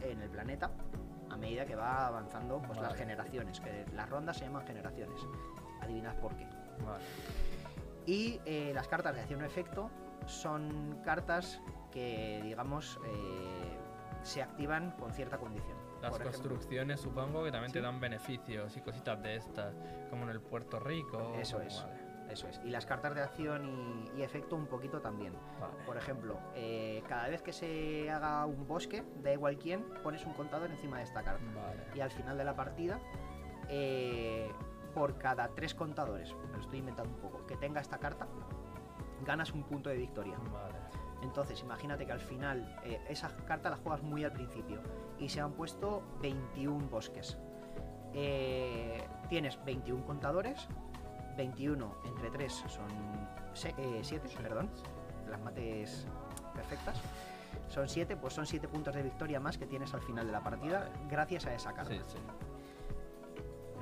en el planeta a medida que va avanzando pues, las generaciones. Que las rondas se llaman generaciones. Adivinad por qué. Vale. Y eh, las cartas de acción o efecto son cartas que, digamos, eh, se activan con cierta condición. Las Por ejemplo, construcciones supongo que también te dan beneficios y cositas de estas, como en el Puerto Rico. Eso es. Vale, Eso es. Y las cartas de acción y, y efecto un poquito también. vale. Por ejemplo, eh, cada vez que se haga un bosque, da igual quién, pones un contador encima de esta carta. Vale. Y al final de la partida, eh, por cada tres contadores, me lo estoy inventando un poco, que tenga esta carta, ganas un punto de victoria. Vale. Entonces, imagínate que al final eh, esa carta la juegas muy al principio y se han puesto 21 bosques. Eh, tienes 21 contadores, 21 entre 3 son 7, perdón, las mates perfectas. Son 7, pues son 7 puntos de victoria más que tienes al final de la partida Vale. gracias a esa carta. Sí, sí.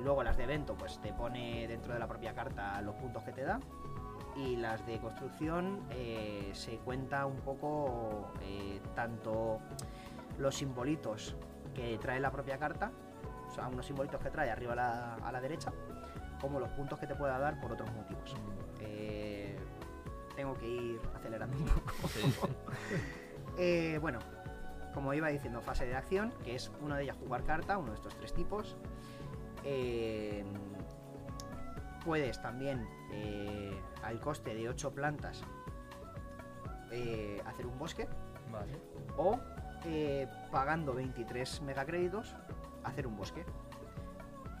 Luego las de evento, pues te pone dentro de la propia carta los puntos que te da. Y las de construcción eh, se cuenta un poco eh, tanto los simbolitos que trae la propia carta, o sea, unos simbolitos que trae arriba a la, a la derecha, como los puntos que te pueda dar por otros motivos. Eh, tengo que ir acelerando un poco. Sí. Eh, bueno, como iba diciendo, fase de acción, que es una de ellas jugar carta, uno de estos tres tipos. Eh, puedes también, al coste de 8 plantas, hacer un bosque. Vale. O pagando 23 megacréditos, hacer un bosque.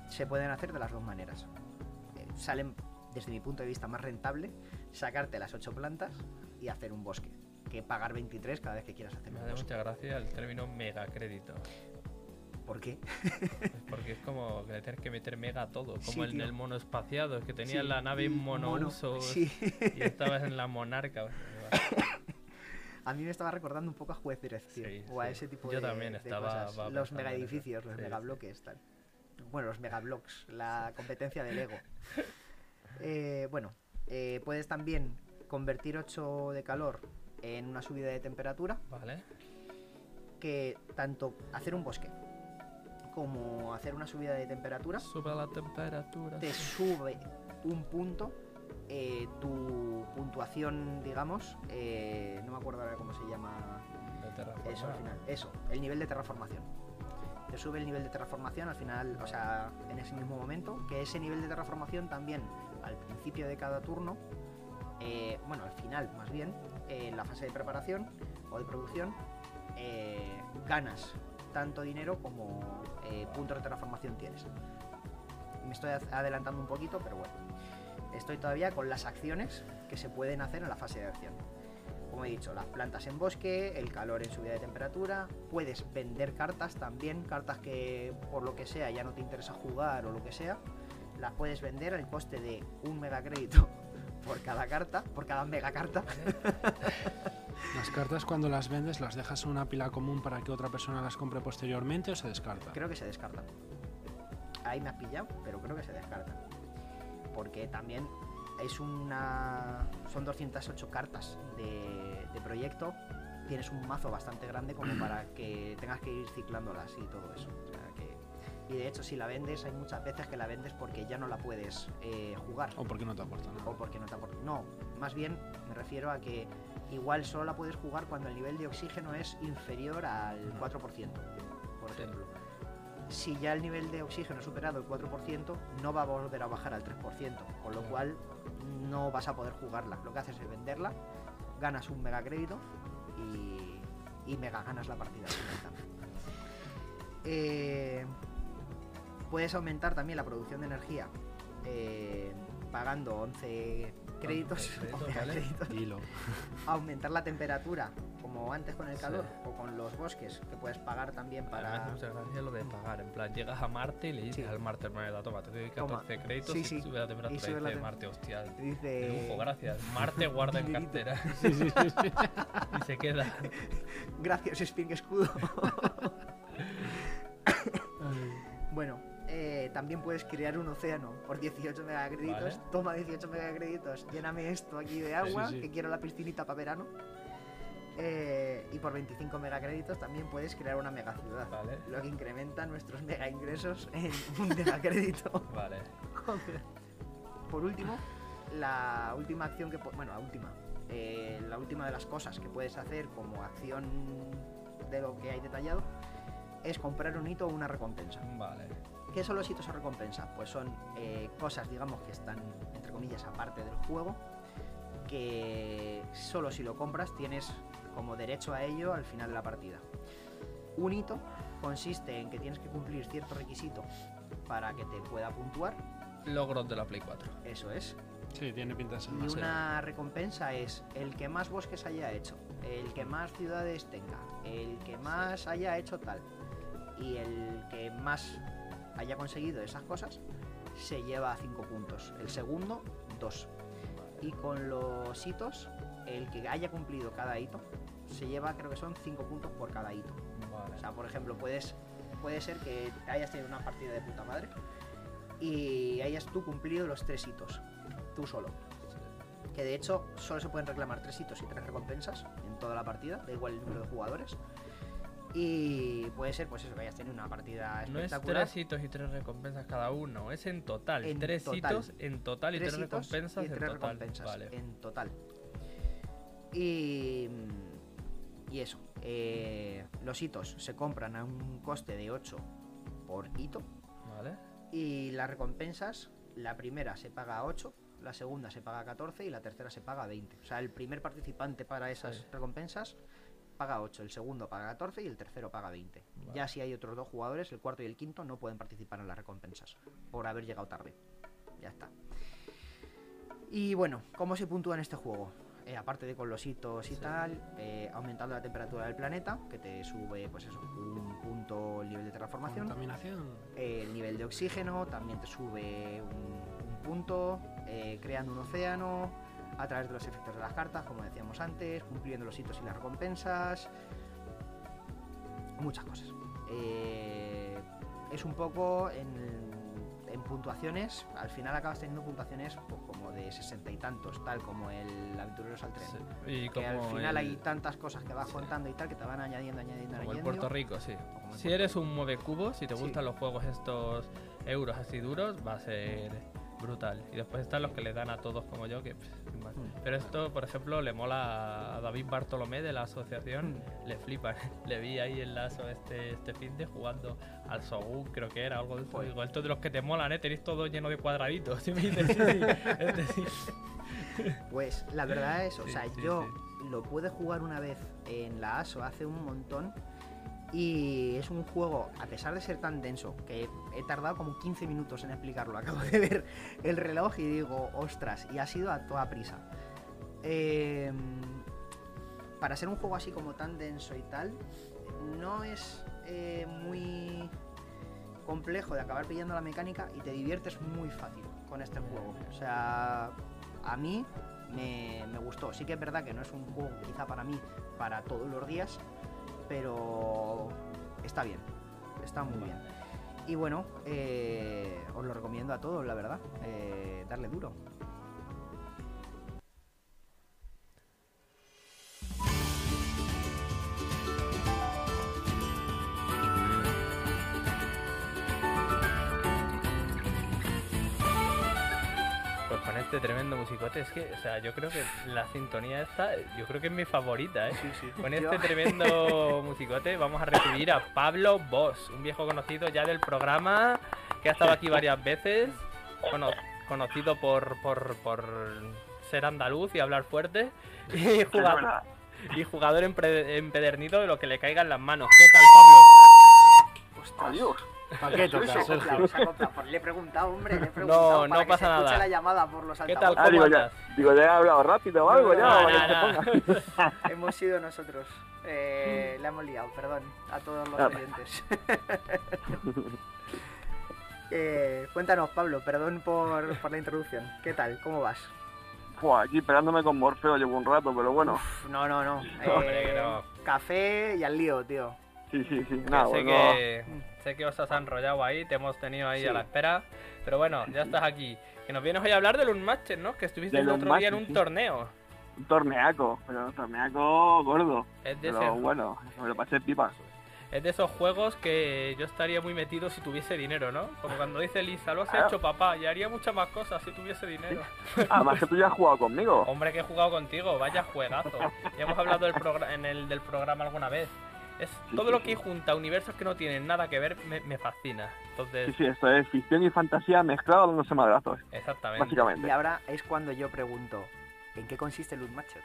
Se pueden hacer de las dos maneras. Salen, desde mi punto de vista, más rentable sacarte las 8 plantas y hacer un bosque. Que pagar 23 cada vez que quieras hacer Me un bosque. mucha gracia el término megacrédito. ¿Por qué? Porque es como que le tienes que meter mega a todo. Como Sí, el tío. del mono espaciado, que tenía Sí, la nave monouso Sí. y estabas en la monarca. A mí me estaba recordando un poco a Juez Dirección o a ese tipo Yo de, también de estaba- cosas. va Los los megabloques, tal. Bueno, los megablocks, la competencia de Lego. Eh, bueno, eh, puedes también convertir 8 de calor en una subida de temperatura, Vale. que tanto hacer un bosque como hacer una subida de temperatura Sube la temperatura. te sube un punto eh, tu puntuación, digamos, eh, no me acuerdo ahora cómo se llama de eso al final, eso, el nivel de terraformación. Te sube el nivel de terraformación al final, o sea, en ese mismo momento, que ese nivel de terraformación también al principio de cada turno, eh, bueno, al final más bien, eh, en la fase de preparación o de producción, eh, ganas tanto dinero como puntos de terraformación tienes. Me estoy ad- adelantando un poquito, pero bueno. Estoy todavía con las acciones que se pueden hacer en la fase de acción. Como he dicho, las plantas en bosque, el calor en subida de temperatura, puedes vender cartas también, cartas que por lo que sea ya no te interesa jugar o lo que sea, las puedes vender al coste de un megacrédito por cada carta, por cada megacarta. Las cartas cuando las vendes las dejas en una pila común para que otra persona las compre posteriormente o se descarta. Creo que se descartan. Ahí me has pillado, pero creo que se descartan. Porque también es una. Son 208 cartas de, de proyecto. Tienes un mazo bastante grande como para que tengas que ir ciclándolas y todo eso. O sea que- y de hecho, si la vendes, hay muchas veces que la vendes porque ya no la puedes eh, jugar. O porque no te aporta nada. O porque no te aporta. No, más bien me refiero a que igual solo la puedes jugar cuando el nivel de oxígeno es inferior al 4%, por Sí. ejemplo. Si ya el nivel de oxígeno ha superado el 4%, no va a volver a bajar al 3%, con lo cual no vas a poder jugarla. Lo que haces es venderla, ganas un mega crédito y, y mega ganas la partida. Eh, puedes aumentar también la producción de energía eh, pagando 11 créditos, créditos, 11 vale. créditos. Dilo. aumentar la temperatura como antes con el Sí. calor o con los bosques que puedes pagar también Para... Me hace mucha gracia lo de pagar. En plan, llegas a Marte y le dices Sí. al Marte, hermano, toma, te doy Toma. 14 créditos Sí, y sube la temperatura. Y sube la dice Marte, hostia. Dice lujo, gracias. Marte guarda en cartera y se queda. gracias Spin Escudo bueno también puedes crear un océano por 18 megacréditos Vale. toma 18 megacréditos lléname esto aquí de agua sí. que quiero la piscinita para verano Eh, y por 25 megacréditos también puedes crear una mega ciudad Vale. lo que incrementa nuestros mega ingresos en un megacrédito Vale. Por último, la última acción que... Bueno, la última. eh, la última de las cosas que puedes hacer como acción de lo que hay detallado, es comprar un hito o una recompensa. Vale. ¿Qué son los hitos o recompensas? Pues son eh, cosas, digamos, que están, entre comillas, aparte del juego, que solo si lo compras tienes como derecho a ello al final de la partida. Un hito consiste en que tienes que cumplir cierto requisito para que te pueda puntuar, Logros de la Play 4. eso es. Sí, tiene pinta de ser Y una recompensa es el que más bosques haya hecho, el que más ciudades tenga, el que más haya hecho tal. Y el que más haya conseguido esas cosas se lleva 5 puntos. El segundo, 2. Y con los hitos, el que haya cumplido cada hito se lleva, creo que son 5 puntos por cada hito. Vale. O sea, por ejemplo, puedes, puede ser que hayas tenido una partida de puta madre y hayas tú cumplido los tres hitos, tú solo. Que de hecho solo se pueden reclamar tres hitos y tres recompensas en toda la partida, da igual el número de jugadores. Y puede ser, pues eso, que hayas tenido una partida No es espectacular. tres hitos y tres recompensas cada uno, es en total. En tres total. hitos en total y tres recompensas y en tres total. recompensas Vale. en total. Y, y eso, eh, los hitos se compran a un coste de 8 por hito. Vale. Y las recompensas, la primera se paga a 8, la segunda se paga a 14 y la tercera se paga a 20. O sea, el primer participante para esas Sí. recompensas paga 8, el segundo paga 14 y el tercero paga 20. Vale. Ya si hay otros dos jugadores, el cuarto y el quinto no pueden participar en las recompensas por haber llegado tarde. Ya está. Y bueno, ¿cómo se puntúa en este juego? Eh, aparte de con los hitos y Sí. tal, eh, aumentando la temperatura del planeta, que te sube pues eso, un punto el nivel de transformación Contaminación. el nivel de oxígeno, también te sube un, un punto, eh, creando un océano, a través de los efectos de las cartas, como decíamos antes, cumpliendo los hitos y las recompensas, muchas cosas. Eh, es un poco en, en puntuaciones, al final acabas teniendo puntuaciones pues, como de sesenta y tantos, tal como el Aventureros al Tren. Sí. Y Que al final el, hay tantas cosas que vas Sí. contando y tal que te van añadiendo, añadiendo, como el añadiendo. Puerto Rico, sí. Si eres un mueve cubos, si te Sí. gustan los juegos estos euros así duros, va a ser brutal. Y después están los que le dan a todos como yo, que pff. Mm. Pero esto, por ejemplo, le mola a David Bartolomé de la asociación, Mm. le flipa. Le vi ahí en lazo este, este fin de jugando al Sogun, creo que era algo de. Joder. Digo, esto de los que te molan, ¿eh? Tenéis todo lleno de cuadraditos. Me sí, sí, este. Pues la verdad es, o sea, yo lo pude jugar una vez en la ASO hace un montón y es un juego, a pesar de ser tan denso, que he tardado como 15 minutos en explicarlo, acabo de ver el reloj y digo, ostras, y ha sido a toda prisa. Eh, para ser un juego así como tan denso y tal, no es eh, muy complejo de acabar pillando la mecánica y te diviertes muy fácil con este juego. O sea, a mí me, me gustó. Sí que es verdad que no es un juego quizá para mí para todos los días, pero está bien, está muy bien. Y bueno, eh, os lo recomiendo a todos, la verdad, eh, darle duro. Es que, o sea, yo creo que la sintonía esta, yo creo que es mi favorita, ¿eh? Con este tremendo musicote vamos a recibir a Pablo Boss, un viejo conocido ya del programa, que ha estado aquí varias veces, conocido por, por, por ser andaluz y hablar fuerte, y jugador, y jugador empedernido de lo que le caiga en las manos. ¿Qué tal, Pablo? Ostras. Adiós. ¿Para qué Se tocas, acopla, Sergio? se acopla. Le he preguntado, hombre, le he preguntado no para que pasa se escuche nada. la llamada por los ¿Qué tal? altavoces. Ah, digo, ya, digo, ya he hablado rápido o algo, ya, No, que no, no. ponga. Hemos sido nosotros. Eh, la hemos liado, perdón, a todos los oyentes. Eh, cuéntanos, Pablo, perdón por, por la introducción. ¿Qué tal? ¿Cómo vas? Aquí esperándome con Morfeo llevo un rato, pero bueno. Uf, no, no, no. Eh, no. Café y al lío, tío. Sí, sí, sí. Nada, sé, bueno, que, sé que os has enrollado ahí, te hemos tenido ahí Sí. a la espera. Pero bueno, ya estás aquí. Que nos vienes hoy a hablar de un matches, ¿no? Que estuviste el otro día en un sí. torneo. un torneaco, pero un torneaco gordo. Es de, Pero ese- bueno, me lo pasé pipa. es de esos juegos que yo estaría muy metido si tuviese dinero, ¿no? Como cuando dice Lisa, lo has Claro. hecho papá, y haría muchas más cosas si tuviese dinero. Además que tú ya has jugado conmigo. Hombre, que he jugado contigo, vaya juegazo. Ya hemos hablado del en el del programa alguna vez. Es Sí, todo sí, lo sí. que junta universos que no tienen nada que ver me, me fascina. Entonces, Sí, sí, esto es ficción y fantasía mezclado dándose madrazos, exactamente. básicamente. Y ahora es cuando yo pregunto, ¿en qué consiste Loot Matchup?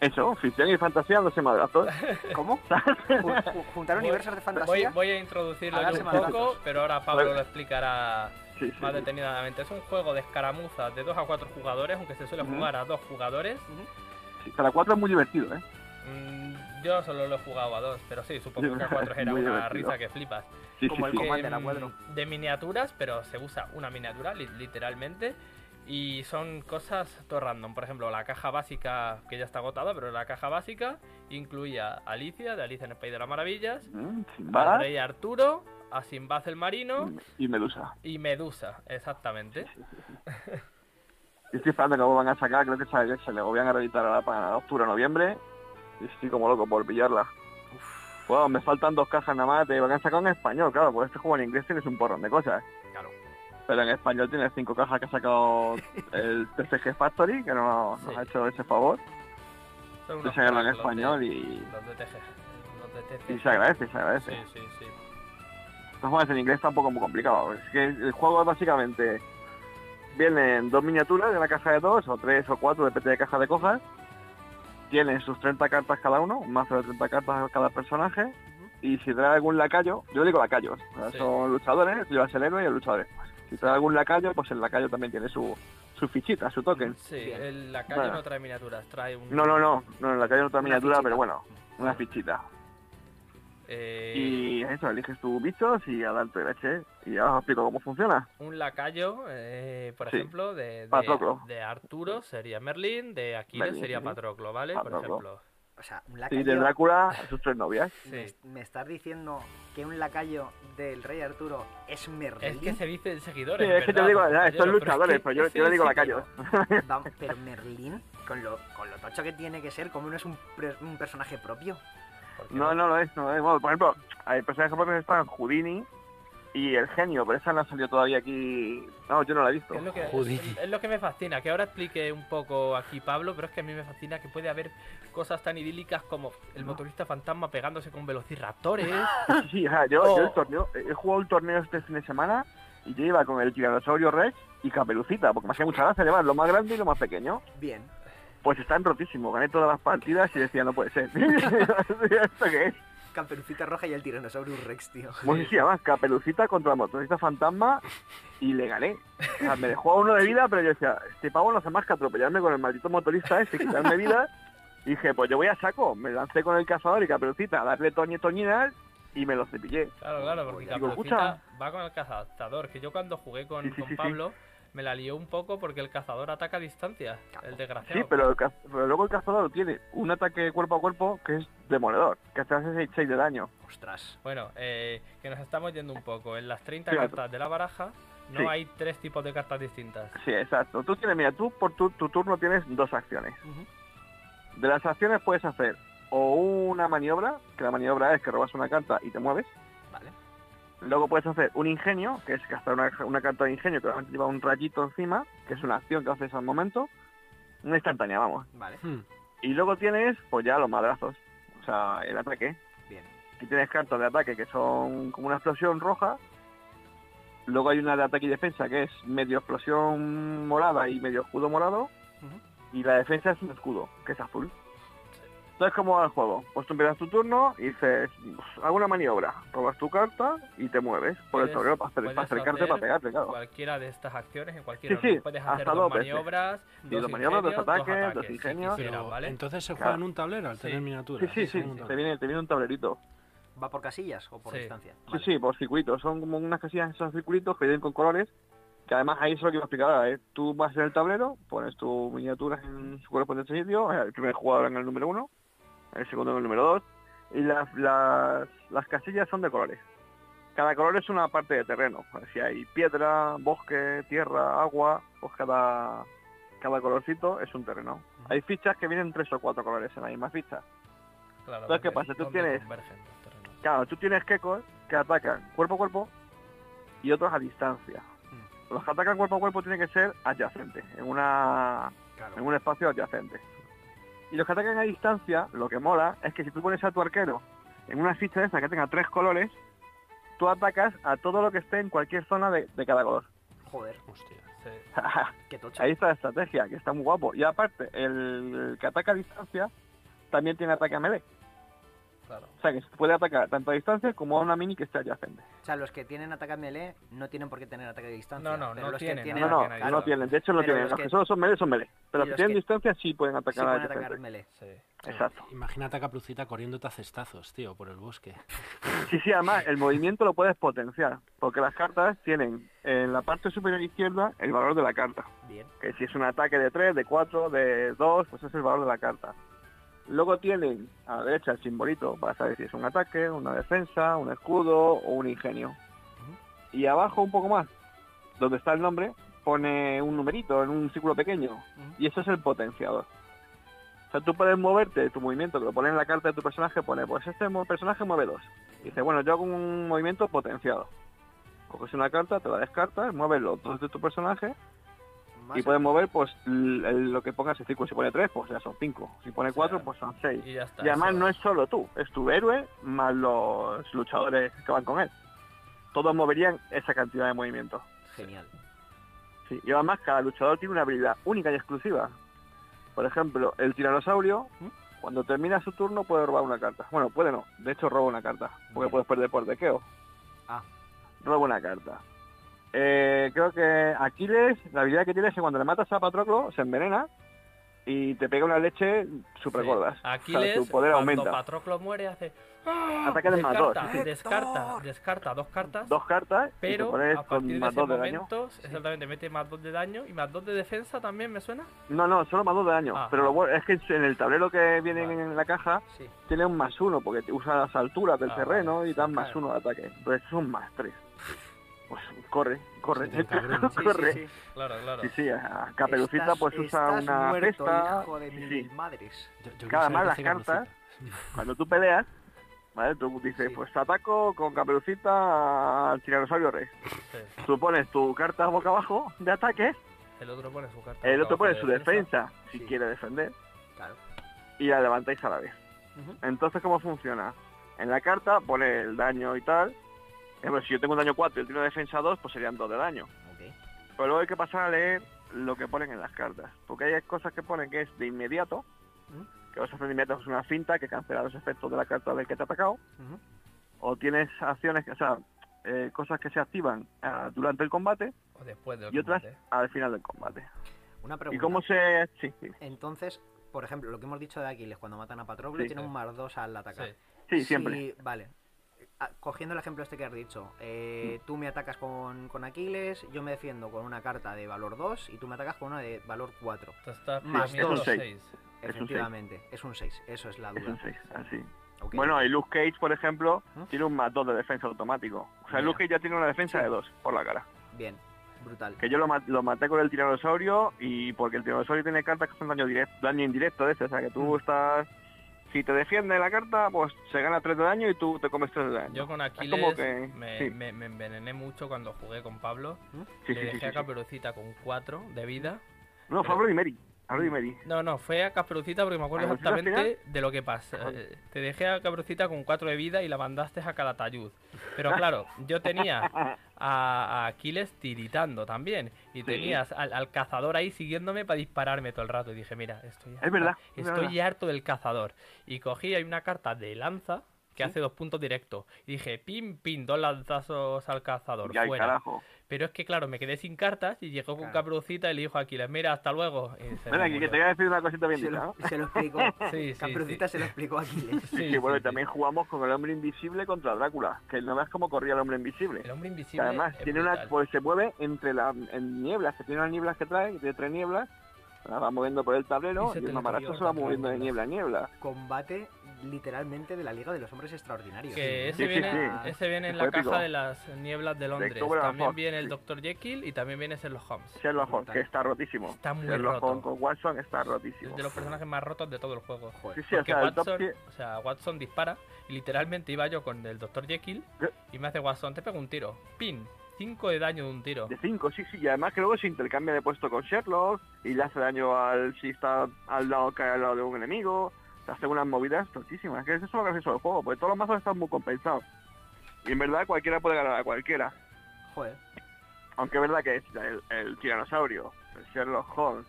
Eso, ficción y fantasía dándose madrazos. ¿Cómo? Ju- ju- ¿Juntar Voy- universos de fantasía? voy a introducirlo A yo un poco, madrazos. pero ahora Pablo lo explicará Sí, sí. más detenidamente. Es un juego de escaramuzas de 2 a 4 jugadores, aunque se suele jugar a 2 jugadores. sí. Cada cuatro es muy divertido, ¿eh? Mm, yo solo lo he jugado a 2, pero sí, supongo que a 4 era una divertido. risa que flipas. Sí, Como sí, el sí. Commander a mm, cuatro. de miniaturas, pero se usa una miniatura, li- literalmente. Y son cosas todo random. Por ejemplo, la caja básica, que ya está agotada, pero la caja básica incluía a Alicia, de Alicia en el País de las Maravillas, Mm, al Sinbad Rey Arturo, a Sinbad el Marino y Medusa. y Medusa, exactamente. Yo estoy esperando que van a sacar, creo que se, se le van a reeditar ahora para octubre o noviembre. Y estoy como loco por pillarla. Bueno, me faltan dos cajas nada más, te van a sacar en español, claro, porque este juego en inglés tienes un porrón de cosas. Claro. Pero en español tienes cinco cajas que ha sacado el TCG Factory, que no, nos ha hecho ese favor Son unos sacarlo en de- español y, Los de TG. Los de TG. y se agradece, se agradece. Sí, sí, sí. Juegos en inglés está un poco muy complicado. Es que el juego es básicamente vienen dos miniaturas de una caja de dos, o tres o cuatro, depende de caja de cojas. Tienen sus 30 cartas cada uno, un mazo de 30 cartas cada personaje. Y si trae algún lacayo, yo digo lacayos, Sí. son luchadores, llevas el héroe y el luchador. Si trae algún lacayo, pues el lacayo también tiene su, su fichita, su token. Sí, el, la calle Bueno. no trae miniaturas, trae un. No, no, no, no, el lacayo no trae Una miniatura, fichita. pero bueno, una fichita. Eh, Y eso, eliges tus bichos y a darte leche. Y ahora os explico cómo funciona. Un lacayo, eh, por Sí. ejemplo, de, de, Patroclo. de Arturo sería Merlin, de Aquiles Merlin, sería sí. Patroclo, ¿vale? Patroclo. Por ejemplo. O sea, un Y lacayo... de Drácula a sus tres novias. me, Sí. me estás diciendo que un lacayo del rey Arturo es Merlín? Es que se dice en Sí, seguidores. es que te ¿verdad, digo, ya, estos Pero es luchadores, que- pero yo, sí, yo le digo sí. Vamos, pero Merlín, con lo, con lo tocho que tiene que ser, como no es un, pre- un personaje propio? ¿Por qué No, no lo es, no lo es. Bueno, por ejemplo, hay personajes propios están Houdini y el genio, pero esa no ha salido todavía aquí. No, yo no la he visto. Es lo, que, Houdini. es, es lo que me fascina, que ahora explique un poco aquí Pablo, pero es que a mí me fascina que puede haber cosas tan idílicas como el motorista fantasma pegándose con velociraptores. Sí, ajá, yo, Oh. yo el torneo, he jugado un torneo este fin de semana y yo iba con el Tiranosaurio Rex y Caperucita, porque me hacía mucha gracia llevar lo más grande y lo más pequeño. Bien. Pues están rotísimos, gané todas las partidas y decía, no puede ser. ¿Esto qué es? Camperucita roja y el Tyrannosaurus Rex, tío. ¿Cómo se llama? Caperucita contra el motorista fantasma y le gané. O sea, me dejó a uno de vida, pero yo decía, este pavo no hace más que atropellarme con el maldito motorista ese, quitarme vida. Y dije, pues yo voy a saco. Me lancé con el cazador y Caperucita a darle toñe toñinas y me lo cepillé. Claro, claro, porque Caperucita va con el cazador, que yo cuando jugué con, Sí, sí, con sí, sí. Me la lió un poco porque el cazador ataca a distancia, el desgraciado. Sí, pero, el caz- pero luego el cazador tiene un ataque cuerpo a cuerpo que es demoledor, que te hace 6 de daño. Ostras. Bueno, eh, que nos estamos yendo un poco. En las 30 Sí, cartas de la baraja no Sí. hay tres tipos de cartas distintas. Sí, exacto. Tú tienes, mira, tú por tu, tu turno tienes dos acciones. De las acciones puedes hacer o una maniobra, que la maniobra es que robas una carta y te mueves. Luego puedes hacer un ingenio, que es gastar una, una carta de ingenio que lleva un rayito encima, que es una acción que haces al momento. Una instantánea, vamos. Vale. Hmm. Y luego tienes, pues ya los madrazos. O sea, el ataque. Bien. Aquí tienes cartas de ataque que son como una explosión roja. Luego hay una de ataque y defensa que es medio explosión morada y medio escudo morado. Y la defensa es un escudo, que es azul. Entonces, ¿cómo va el juego? Pues tú empiezas tu turno y dices, "Pues, hago una maniobra, robas tu carta y te mueves por el tablero para, acercarte, hacer para pegarte, claro. Cualquiera de estas acciones en cualquier Sí, sí. Puedes hacer hasta dos maniobras, Sí, dos maniobras, dos ataques, dos si ingenios. quisieras, ¿vale? entonces se Claro. juega en un tablero al Sí. tener miniaturas. Sí, sí, sí, te viene, te viene un tablerito. ¿Va por casillas o por Sí. distancia? Sí, sí, por circuitos. Son como unas casillas, esos circuitos que vienen con colores. Que además ahí es lo que iba a explicar ahora. ¿eh? Tú vas en el tablero, pones tus miniaturas en su correspondiente sitio. El primer jugador en el número uno, el segundo el número dos. Y las, las, las casillas son de colores. Cada color es una parte de terreno. Si hay piedra, bosque, tierra, agua, pues cada, cada colorcito es un terreno. Hay fichas que vienen tres o cuatro colores en la misma ficha. Claro, Entonces, ¿qué pasa? Tú tienes-. Claro, tú tienes quecos que atacan cuerpo a cuerpo y otros a distancia. Los que atacan cuerpo a cuerpo tienen que ser adyacentes, en, una, Claro. en un espacio adyacente. Y los que atacan a distancia, lo que mola es que si tú pones a tu arquero en una ficha de esa que tenga tres colores, tú atacas a todo lo que esté en cualquier zona de, de cada color. Joder, Hostia. Sí. qué tocha. Ahí está la estrategia, que está muy guapo. Y aparte, el que ataca a distancia también tiene ataque a melee. Claro. O sea, que se puede atacar tanto a distancia como a una mini que esté adyacente. O sea, los que tienen ataque melee no tienen por qué tener ataque de distancia. No, no, pero no los tienen, que no, tienen No, no, tienen. De hecho, no Pero tienen. los Los que que- solo son melee son melee. Pero los que tienen que- distancia sí pueden sí atacar a pueden atacar distancia. melee. Sí. Exacto. Imagínate a Caprucita corriéndote a cestazos, tío, por el bosque. Sí, sí, además el movimiento lo puedes potenciar. Porque las cartas tienen en la parte superior izquierda el valor de la carta. Bien. que si es un ataque de 3, de 4, de 2, pues es el valor de la carta. Luego tienen a la derecha el simbolito para saber si es un ataque, una defensa, un escudo o un ingenio. Y abajo un poco más, donde está el nombre, pone un numerito en un círculo pequeño y eso es el potenciador. O sea, tú puedes moverte, tu movimiento, que lo pone en la carta de tu personaje, pone, pues este personaje mueve 2. Y dice, bueno, yo hago un movimiento potenciado. Coges una carta, te la descartas, mueves los dos de tu personaje y puedes mover pues lo que pongas en círculo. Si pone 3, pues ya son 5. Si pone 4, sea, pues son 6. Y además no es solo tú, es tu héroe más los luchadores que van con él. Todos moverían esa cantidad de movimientos. Genial. Sí. Y además cada luchador tiene una habilidad única y exclusiva. Por ejemplo, el tiranosaurio, ¿Mm? cuando termina su turno puede robar una carta. Bueno, puede no, de hecho roba una carta, porque Bien. puedes perder por dequeo. Ah. Roba una carta. Eh, creo que Aquiles, la habilidad que tiene es que cuando le matas a Patroclo, se envenena y te pega una leche super Sí. gordas. Aquiles, tu poder cuando aumenta. Patroclo muere, hace. ¡Ah! Ataque de más dos, descarta, descarta, dos cartas. Dos cartas y Pero pones a con partir de más ese dos de daño. momento, exactamente, mete más dos de daño y más dos de defensa también, ¿me suena? No, no, solo más dos de daño. Ah. Pero lo bueno es que en el tablero que viene Vale. en la caja Sí. tiene un más uno, porque usa las alturas del Ah, terreno y dan más claro. uno de ataque. Entonces es un más tres. Pues corre, corre. Sí, corre. sí, sí. Claro, claro. Sí, sí, a Caperucita Estás- pues usa estás una muerto, cesta. hijo de sí, mil sí. madres. Yo- yo quiero Cada más las cartas. Cuando tú peleas, ¿vale? Tú dices, Sí. pues ataco con Caperucita al Tiranosaurio Rey. Sí. Tú pones tu carta boca abajo de ataque, El otro pone su carta. el otro pone de su defensa, si Sí. quiere defender, Claro. y la levantáis a la vez. Entonces, ¿cómo funciona? En la carta pone el daño y tal. Ejemplo, si yo tengo un daño 4 y el tiro de defensa 2, pues serían 2 de daño. Ok. Pero luego hay que pasar a leer lo que ponen en las cartas. Porque hay cosas que ponen que es de inmediato, ¿Mm? que vas a hacer de inmediato es una finta que cancela los efectos de la carta del que te ha atacado. O tienes acciones, que- o sea, eh, cosas que se activan ah, durante el combate O después del y otras combate. al final del combate. Una ¿Y pregunta. cómo se...? Sí, sí, Entonces, por ejemplo, lo que hemos dicho de Aquiles cuando matan a Patroclo Sí. tiene un más 2 al atacar. Sí. siempre. Si- vale. Ah, Cogiendo el ejemplo este que has dicho, eh, tú me atacas con, con Aquiles, yo me defiendo con una carta de valor 2 y tú me atacas con una de valor 4. Te estás Más premiando dos. los Es un seis. Es un seis. Efectivamente, es un 6, eso es la Es duda. un 6, así. Bueno, y Luke Cage, por ejemplo, ¿Mm? tiene un más 2 de defensa automático. O sea, Mira. Luke Cage ya tiene una defensa Sí. de 2 por la cara. Bien, brutal. Que yo lo, lo maté con el tiranosaurio y porque el tiranosaurio tiene cartas que son daño directo, daño indirecto de ese. O sea, que tú Mm. estás... Si te defiende la carta, pues se gana 3 de daño y tú te comes 3 de daño. Yo con Aquiles como que- me, sí. me- me envenené mucho cuando jugué con Pablo. Sí, Le sí, dejé sí, a sí. Caperucita con 4 de vida. No, fue a Bloody Mary. No, no, fue a Caperucita porque me acuerdo ¿A Caperucita al exactamente de lo que pasa. Eh, Te dejé a Caperucita con 4 de vida y la mandaste a Calatayud. Pero claro, yo tenía a, Aquiles tiritando también. Y tenías al, al cazador ahí siguiéndome para dispararme todo el rato. Y dije, mira, estoy Es verdad, estoy verdad. harto del cazador. Y cogí ahí una carta de lanza que hace dos puntos directos. Y dije, pim, pim, dos lanzazos al cazador. Ya, fuera. carajo. Pero es que, claro, me quedé sin cartas y llegó con Claro. Caperucita y le dijo a Aquiles, mira, hasta luego. Y Ven me aquí, que te voy a decir una cosita bien Se dicha, lo, ¿no? se lo explicó. Sí, sí. se lo explicó a Aquiles. Sí, Sí, sí, bueno, sí, y también jugamos con el hombre invisible contra Drácula. Que no veas cómo corría el hombre invisible. El hombre Que invisible. además tiene una, pues se mueve entre las en nieblas, que tiene unas nieblas que trae, que tiene tres nieblas, las va moviendo por el tablero Y y el mamarracho se va moviendo de niebla a niebla. Combate literalmente de la Liga de los Hombres Extraordinarios. Que ese, Sí, viene, sí. ese viene en Fue la caja épico. de las nieblas de Londres. También Fox, viene el. Dr. Jekyll y también viene Sherlock Holmes. Sherlock Holmes, que está rotísimo. Está muy Sherlock roto. Holmes con Watson está Es rotísimo. de los personajes más rotos de todo el juego. Joder. Sí, sí, o Porque sea, el top Watson, 10 o sea, Watson dispara y literalmente iba yo con el Dr. Jekyll y me hace Watson, te pego un tiro. Pin, 5 de daño de un tiro. de 5, sí, sí, y además que luego se intercambia de puesto con Sherlock y le hace daño al si está al lado cae al lado de un enemigo. Te hace unas movidas tontísimas. Que eso es lo gracioso del juego, porque todos los mazos están muy compensados. Y en verdad cualquiera puede ganar a cualquiera. Joder. Aunque es verdad que es el, el tiranosaurio, el Sherlock Holmes,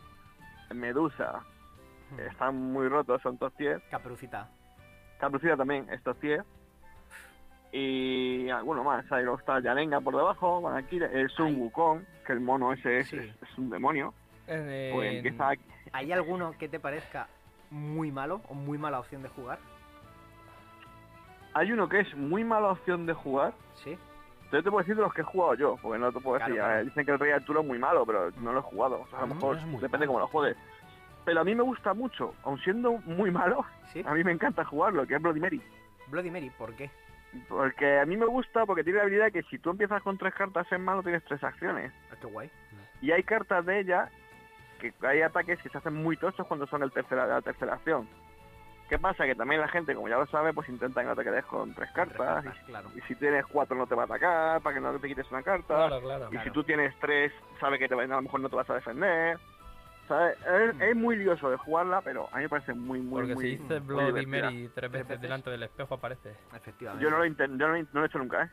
el Medusa, Hmm. están muy rotos, son top tier. Caperucita. Caperucita también es top tier. Y alguno más, ahí luego está Yanenga por debajo, Valkyria, el Sun Ay. Wukong, que el mono ese es, Sí. es, es un demonio. Pues empieza ¿Hay alguno que te parezca muy malo o muy mala opción de jugar? Hay uno que es muy mala opción de jugar. Sí. Yo te puedo decir de los que he jugado yo, porque no te puedo Claro, decir. claro. eh, Dicen que el Rey Arturo es muy malo, pero no lo he jugado. O sea, a lo mejor depende malo. cómo lo juegues. Pero a mí me gusta mucho, aun siendo muy malo, Sí. a mí me encanta jugarlo, que es Bloody Mary. Bloody Mary, ¿por qué? Porque a mí me gusta porque tiene la habilidad que si tú empiezas con tres cartas en mano tienes tres acciones. Ah, qué guay. Y hay cartas de ella que hay ataques que se hacen muy tochos cuando son el tercera, la tercera acción. ¿Qué pasa? Que también la gente, como ya lo sabe, pues intenta que no te quedes con tres Tres cartas. cartas, claro. Y si tienes cuatro no te va a atacar, para que no te quites una carta. Claro, claro. y claro. si tú tienes tres, sabe que te va- a lo mejor no te vas a defender. ¿Sabes? Es, Mm. es muy lioso de jugarla, pero a mí me parece muy, muy, Porque muy... si dices muy Bloody. Mary tres veces veces. delante del espejo aparece. Efectivamente. Yo no lo, yo no, lo he hecho nunca, ¿eh?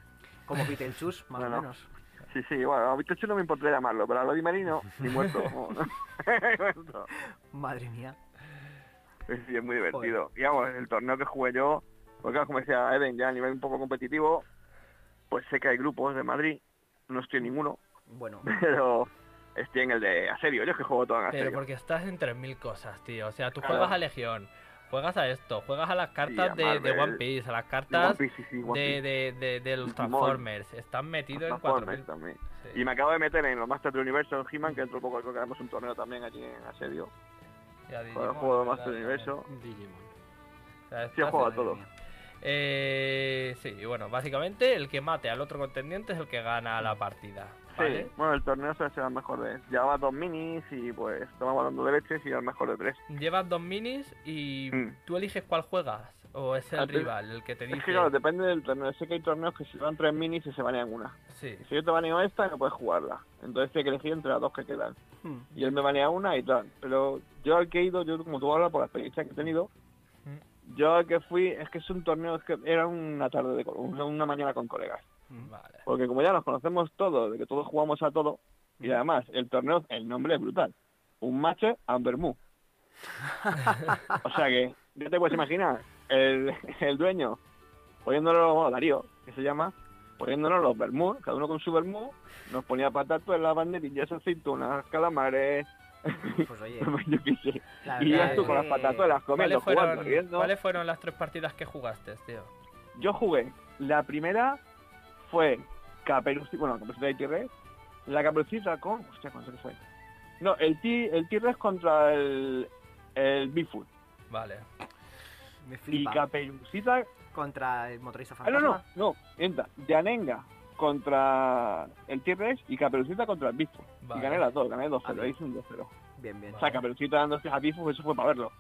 Como Beetlejuice, más No, o no. menos. Sí, sí, bueno, a Vitocho no me importaría llamarlo, pero a Lodi Marino, ni muerto. no, no. Muerto. Madre mía. Sí, es muy divertido. Y vamos, el torneo que jugué yo, porque como decía Eden, ya a nivel un poco competitivo, pues sé que hay grupos de Madrid, no estoy en ninguno, Bueno, pero estoy en el de Aserio, yo es que juego todo en Pero Aserio. porque estás en 3.000 cosas, tío. O sea, tú Claro. juegas a Legión, juegas a esto, juegas a las cartas a de, One Piece, a las cartas Piece, sí, sí, One de, de, de, de los Digimon. Transformers. Estás metido en Transformers 4.000. también. Sí. Y me acabo de meter en los Masters del Universo en He-Man, que dentro de poco creo que haremos un torneo también allí en Asedio. Ya Con el Digimon, juego de. Masters del Universo. Digimon. O sea, Sí, a en- todo. Eh, sí, y bueno, básicamente el que mate al otro contendiente es el que gana la partida. ¿Vale? Sí, bueno, el torneo suele ser el mejor de... Llevaba dos minis y pues estamos hablando de leches y el mejor de tres. Llevas dos minis y Mm. tú eliges cuál juegas. O es el Al pri- rival el que te Es dice. que claro, depende del torneo. Sé que hay torneos que se van tres minis y se banean una. Sí. Si yo te baneo esta, no puedes jugarla. Entonces tienes que elegir entre las dos que quedan. Hmm. Y él me banea una y tal. Pero yo al que he ido, yo como tú hablas por la experiencia que he tenido, Mm. yo al que fui, es que es un torneo, es que era una tarde de una mañana con colegas. Vale. Porque como ya nos conocemos todos, de que todos jugamos a todo, y además el torneo, el nombre es brutal. Un match and vermú. o sea que, ya te puedes imaginar, el, el dueño poniéndonos, bueno, Darío, que se llama, poniéndonos los vermú, cada uno con su vermú, nos ponía patato en la banderillas, aceitunas, calamares, Pues oye, yo qué sé. la Y verdad tú con las patatuelas comiendo, ¿Cuáles fueron. ¿Cuáles fueron las tres partidas que jugaste, tío? Yo jugué, la primera fue Caperucita, bueno, Caperucita y T-Rex, la Caperucita con, hostia, ¿cuánto fue? No, el T- el T-Rex contra el, el Bigfoot. Vale. Me Y flipa. Caperucita, Contra el motorista ah, no, fantasma. no, no, mienta, Yanenga contra el T-Rex y Caperucita contra el Bigfoot. Vale. Y gané las dos, gané 2-0, Ah, bien. hice un 2-0. Bien, bien. O sea, Caperucita dando a Bigfoot, eso fue para verlo.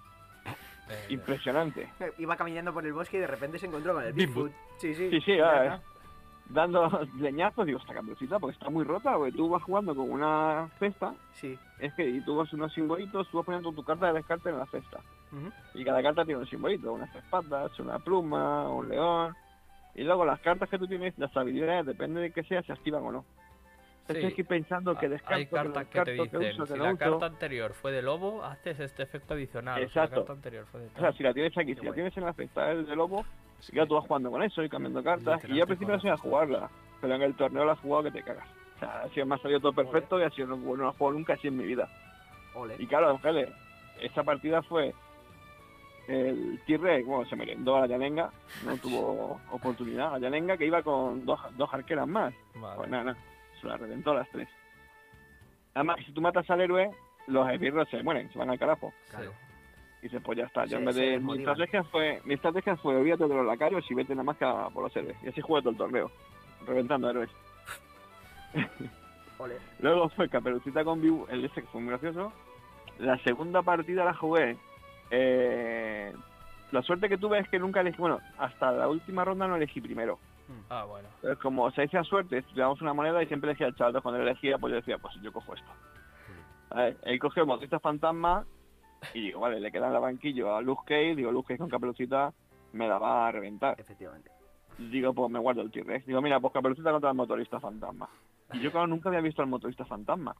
Impresionante. Iba caminando por el bosque y de repente se encontró con el Bigfoot. Sí, sí. Sí, sí, ah, está. Dando leñazos, digo, esta Caperucita, porque está muy rota, porque tú vas jugando con una cesta Sí. es que y tú vas unos simbolitos, tú vas poniendo tu carta de descarte en la cesta. Y cada carta tiene un simbolito, unas espadas, una pluma, un león. Y luego las cartas que tú tienes, las habilidades, depende de que sea, se activan o no. Entonces sí. que ir pensando que Ah, descarto, Hay que cartas que te que dicen, uso, que si la uso. carta anterior fue de lobo, haces este efecto adicional. o sea, Exacto. la carta anterior fue de O sea, si la tienes aquí, Qué si la tienes en la cesta de lobo, ya tú vas jugando con eso y cambiando cartas. Y yo al principio no sabía jugarla, pero en el torneo la he jugado que te cagas. O sea, así me ha salido todo perfecto y así no, no la he jugado nunca así en mi vida. Y claro, Ángeles, esa partida fue el T-Rex, bueno, se merendó a la Yanenga, no tuvo oportunidad. La Yanenga que iba con dos, dos arqueras más. Vale. Pues nada, nada, se la reventó las tres. Además, si tú matas al héroe, los esbirros se mueren, se van al carajo. Claro. Y dices, pues ya está. Yo Se- en vez de. Mi estrategia fue, mi estrategia fue olvídate de los lacayos y vete nada más que a por los héroes. Y así jugué todo el torneo, reventando héroes. Luego fue Caperucita con Viu, el ese que fue muy gracioso. La segunda partida la jugué. eh, la suerte que tuve es que nunca elegí, bueno, hasta la última ronda no elegí primero. Ah, bueno. Entonces, como se dice a suerte, estudiamos una moneda y siempre elegía el chaval. Cuando elegía, pues yo decía, pues yo cojo esto. A ver, él cogió el motorista fantasma Y digo, vale, le queda en la banquillo a Luke Cage, digo, Luke Cage con caperucita me la va a reventar. Efectivamente. Digo, pues me guardo el T-Rex. Digo, mira, pues caperucita contra el motorista fantasma. Y yo, claro, nunca había visto al motorista fantasma.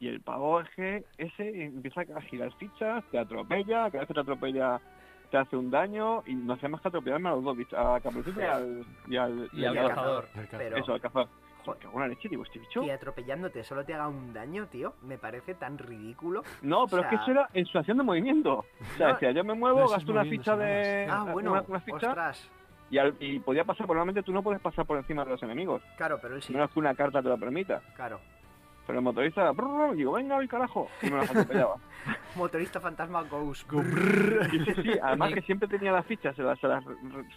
Y el pavo es que ese empieza a girar fichas, te atropella, cada vez que te atropella te hace un daño y no hace más que atropellarme a los dos bichos, a Caperucita y al... Y al, Y al al cazador. Pero- Eso, al cazador. Joder, qué buena leche, digo, este bicho. Y atropellándote solo te haga un daño, tío, me parece tan ridículo. No, pero o es que eso era en su acción de movimiento. O sea, No. decía, yo me muevo, No, gasto una moviendo, ficha de... Ah, bueno, Una, una ficha ostras. y, al- y podía pasar, normalmente tú no puedes pasar por encima de los enemigos. Claro, pero él sí. Menos que una carta te lo permita. Claro. Pero el motorista, brrr, digo, venga, al carajo. Y me los atropellaba. Motorista fantasma Ghost. Y sí, sí, además que siempre tenía las fichas, se las, se las,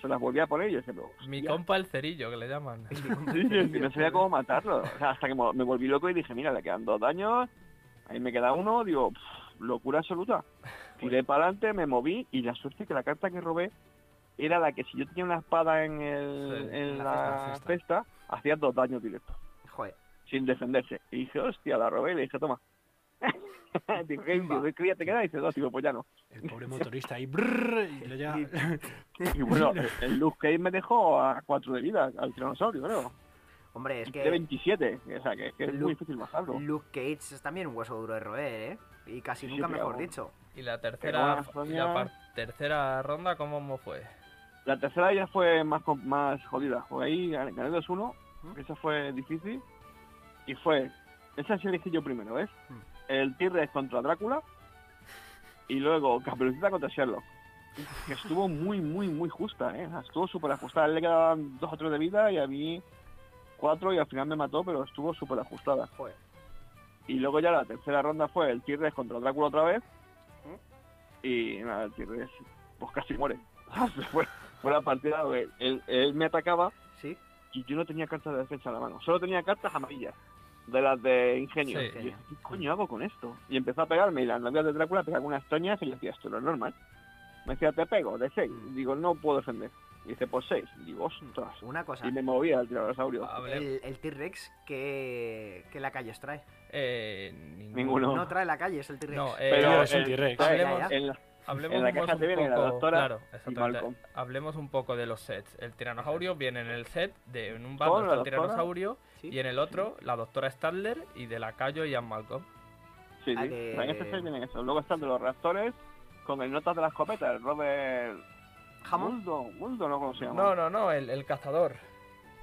se las volvía a poner y pero, Mi compa el cerillo, que le llaman. Sí, sí, no sabía cómo matarlo. O sea, hasta que me volví loco y dije, mira, le quedan dos daños, ahí me queda uno, digo, pff, locura absoluta. Tiré para adelante, me moví y la suerte que la carta que robé era la que si yo tenía una espada en, el, Sí, en la la, cesta, cesta, hacía dos daños directos. Sin defenderse. Y dije, hostia, la robé y le dije, toma. Digo, ¿qué, Pimba. digo, ¿qué ya te queda? Y dice, dos, digo, pues ya no. El pobre motorista ahí. brrr, y le ya- Y bueno, el- el Luke Cage me dejó a cuatro de vida, al tiranosaurio, creo. Hombre, es De que 27, o sea, que, que es Luke- muy difícil bajarlo. Luke Cage es también un hueso duro de roer, ¿eh? Y casi Sí, nunca mejor dicho. Y la tercera, bueno, y la par- tercera ronda, ¿cómo fue? La tercera ya fue más más jodida. Porque ahí gané gané 2-1, ¿Mm? esa fue difícil. Y fue, esa sí elegí yo primero, ¿ves? ¿Mm? El T-Rex contra Drácula. Y luego Caperucita contra Sherlock. Que estuvo muy, muy, muy justa, ¿eh? Estuvo súper ajustada. A él le quedaban dos o tres de vida y a mí cuatro y al final me mató, pero estuvo súper ajustada. Joder. Y luego ya la tercera ronda fue el T-Rex contra Drácula otra vez. ¿Mm? Y nada, el T-Rex pues casi muere. fue, fue la partida donde él, él me atacaba. Y yo no tenía cartas de defensa en la mano. Solo tenía cartas amarillas, de las de ingenio. Sí. Y yo ¿qué coño hago con esto? Y empezó a pegarme y las novias de Drácula pegaban unas toñas y yo decía, esto no es normal. Me decía, te pego, de 6. Mm. Digo, no puedo defender. Y dice, pues 6. Digo, ostras. Una cosa. Y me movía el tiranosaurio. El, el T-Rex, ¿qué, ¿qué la calles trae? eh, Ninguno. No trae la calle, es el T-Rex. No, eh, Pero es el- T-Rex. Hablemos- En la- la caja poco- te viene la poco- doctora Claro, y exactamente. Malcolm. Hablemos un poco de los sets. El tiranosaurio viene en el set de en un bando la está el tiranosaurio ¿Sí? y en el otro la doctora Stadler y de lacayo Ian Malcolm. Sí, Ah, sí. que- En este set vienen eso. Luego están de los reactores con el notas de la escopeta, el Robert. Muldo, Muldo, ¿no? ¿Cómo se llama? No, no, no, el, el cazador.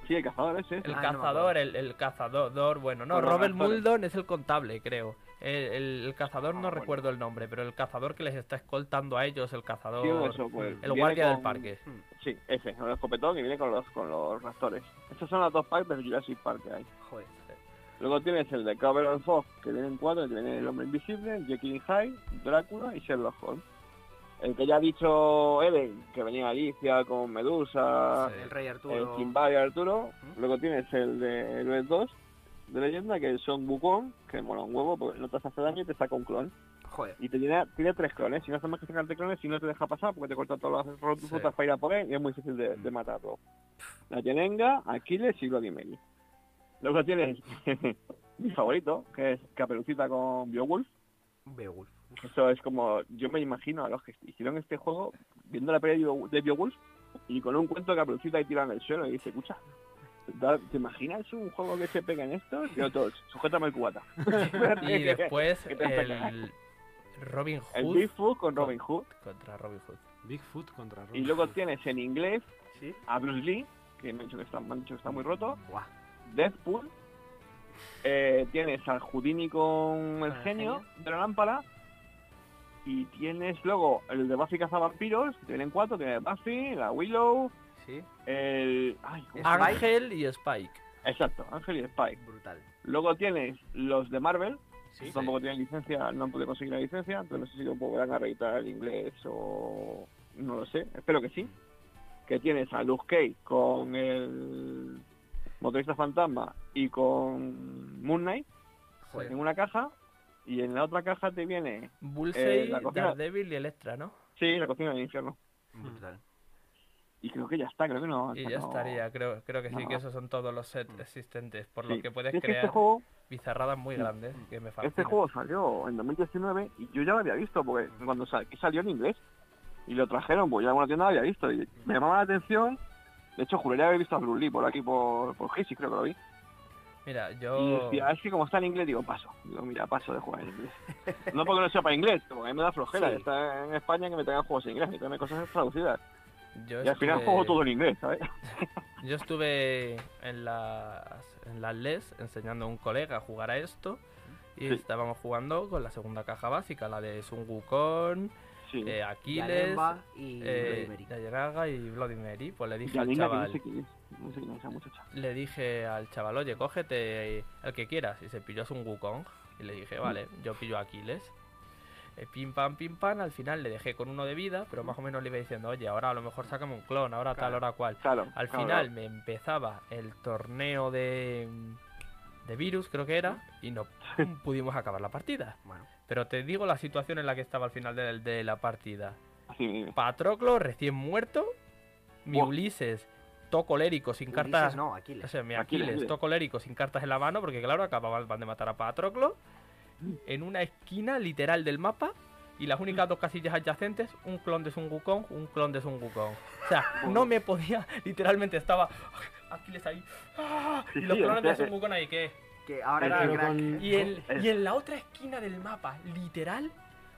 Sí, el cazador ese. El Ah, no cazador, el, el cazador, bueno, no, Robert. Muldon es el contable, creo. El, el- el cazador Ah, no bueno. recuerdo el nombre, pero el cazador que les está escoltando a ellos, el cazador, Sí, eso, pues, el guardia del con- parque. Sí, ese, el escopetón que viene con los, con los reactores. Estas son las dos packs de Jurassic Park que hay. Joder. Luego tienes el de Cover and Fog, que vienen cuatro, que viene el hombre invisible, Jekyll y Hyde, Drácula y Sherlock Holmes. El que ya ha dicho Ellen, que venía Alicia con Medusa, Sí. El Rey el Arturo. Kimba y Arturo. ¿Mm? Luego tienes el de Héroes 2, de leyenda, que son Wukong, que mola un huevo porque no te hace daño y te saca un clon. Joder. Y te tiene, tiene tres clones. Si no haces más que sacarte clones, si no te deja pasar porque te corta todas las Sí. rutas para ir a por él y es muy difícil de, de matarlo. La Yenenga, Aquiles y Vladimir. Luego tienes mi favorito, que es Caperucita con Beowulf. Beowulf. Eso es como, yo me imagino a los que hicieron este juego viendo la pelea de Beo- de Beowulf y con un cuento de Caperucita y tiran el suelo y dice, escucha, ¿te imaginas un juego que se pega en esto? Y todos, sujétame el cubata. Y después que el Robin El Hood Bigfoot con Robin Hood. contra Robin Hood. Bigfoot contra Robin Y luego Hood. tienes en inglés ¿Sí? a Bruce Lee, que me han dicho que está, me han dicho que está muy roto. Buah. Deadpool. Eh, tienes al Houdini con el el genio genio. de la lámpara. Y tienes luego el de Buffy Cazavampiros, que tienen cuatro, tienes Buffy, la Willow, Sí. el... Ángel y Spike. Exacto, Ángel y Spike. Brutal. Luego tienes los de Marvel, Sí. tampoco tienen licencia, no han podido conseguir la licencia, entonces no sé si lo podrán arreglar el inglés o no lo sé, espero que sí. Que tienes a Luke Cage con el motorista fantasma y con Moon Knight Joder. en una caja y en la otra caja te viene, Bullseye, Eh, la cocina- Daredevil y Electra, ¿no? sí, la cocina del infierno. Brutal. Y creo que ya está, creo que no. Y o sea, ya no- estaría, creo, creo que sí, no. que esos son todos los sets existentes, por Sí. lo que puedes Y es que crear este juego, bizarradas muy grandes, que me fascinan. este juego salió en 2019 y yo ya lo había visto, porque cuando sal- salió en inglés y lo trajeron, pues ya en una tienda lo había visto y me llamaba la atención. De hecho, juraría haber visto a Blue Lee por aquí, por, por Hissy, creo que lo vi. Mira, Y yo... es que como está en inglés, digo, paso. Digo, mira, paso de jugar en inglés. No porque no sepa inglés, porque a mí me da flojera. Sí. Está en España que me traigan juegos en inglés, y traerme cosas traducidas. Yo Y al final estuve- juego todo en inglés, ¿sabes? Yo estuve en las, en las LES enseñando a un colega a jugar a esto y Sí. estábamos jugando con la segunda caja básica, la de Sun Wukong, Sí. eh, Aquiles, y eh, Bloody Mary. Yayaraga y Bloody Mary. Pues le dije a al chaval, no sé quién es. No sé quién es esa muchacha. le dije al chaval, oye, cógete el que quieras. Y se pilló Sun Wukong. Y le dije, vale, yo pillo a Aquiles. Eh, pim pam, pim pam, al final le dejé con uno de vida, pero más o menos le iba diciendo, oye, ahora a lo mejor sácame un clon, ahora tal, ahora cual. Claro. Al claro, final me empezaba el torneo de, de virus, creo que era, y no pudimos acabar la partida. Bueno, Pero te digo la situación en la que estaba al final de, de la partida. Patroclo recién muerto, mi. Ulises todo colérico sin Ulises cartas. no, O Aquiles. sea, mi Aquiles, Aquiles Aquiles. todo colérico sin cartas en la mano, porque claro, acababan de matar a Patroclo en una esquina literal del mapa. Y las únicas dos casillas adyacentes, un clon de Sun Wukong, un clon de Sun Wukong. O sea, no me podía, literalmente estaba Aquiles ahí. ¡ah! Y los clones de Sun Wukong ahí, ¿qué? Que ahora Pero crack. Y en, Es- y en la otra esquina del mapa, literal,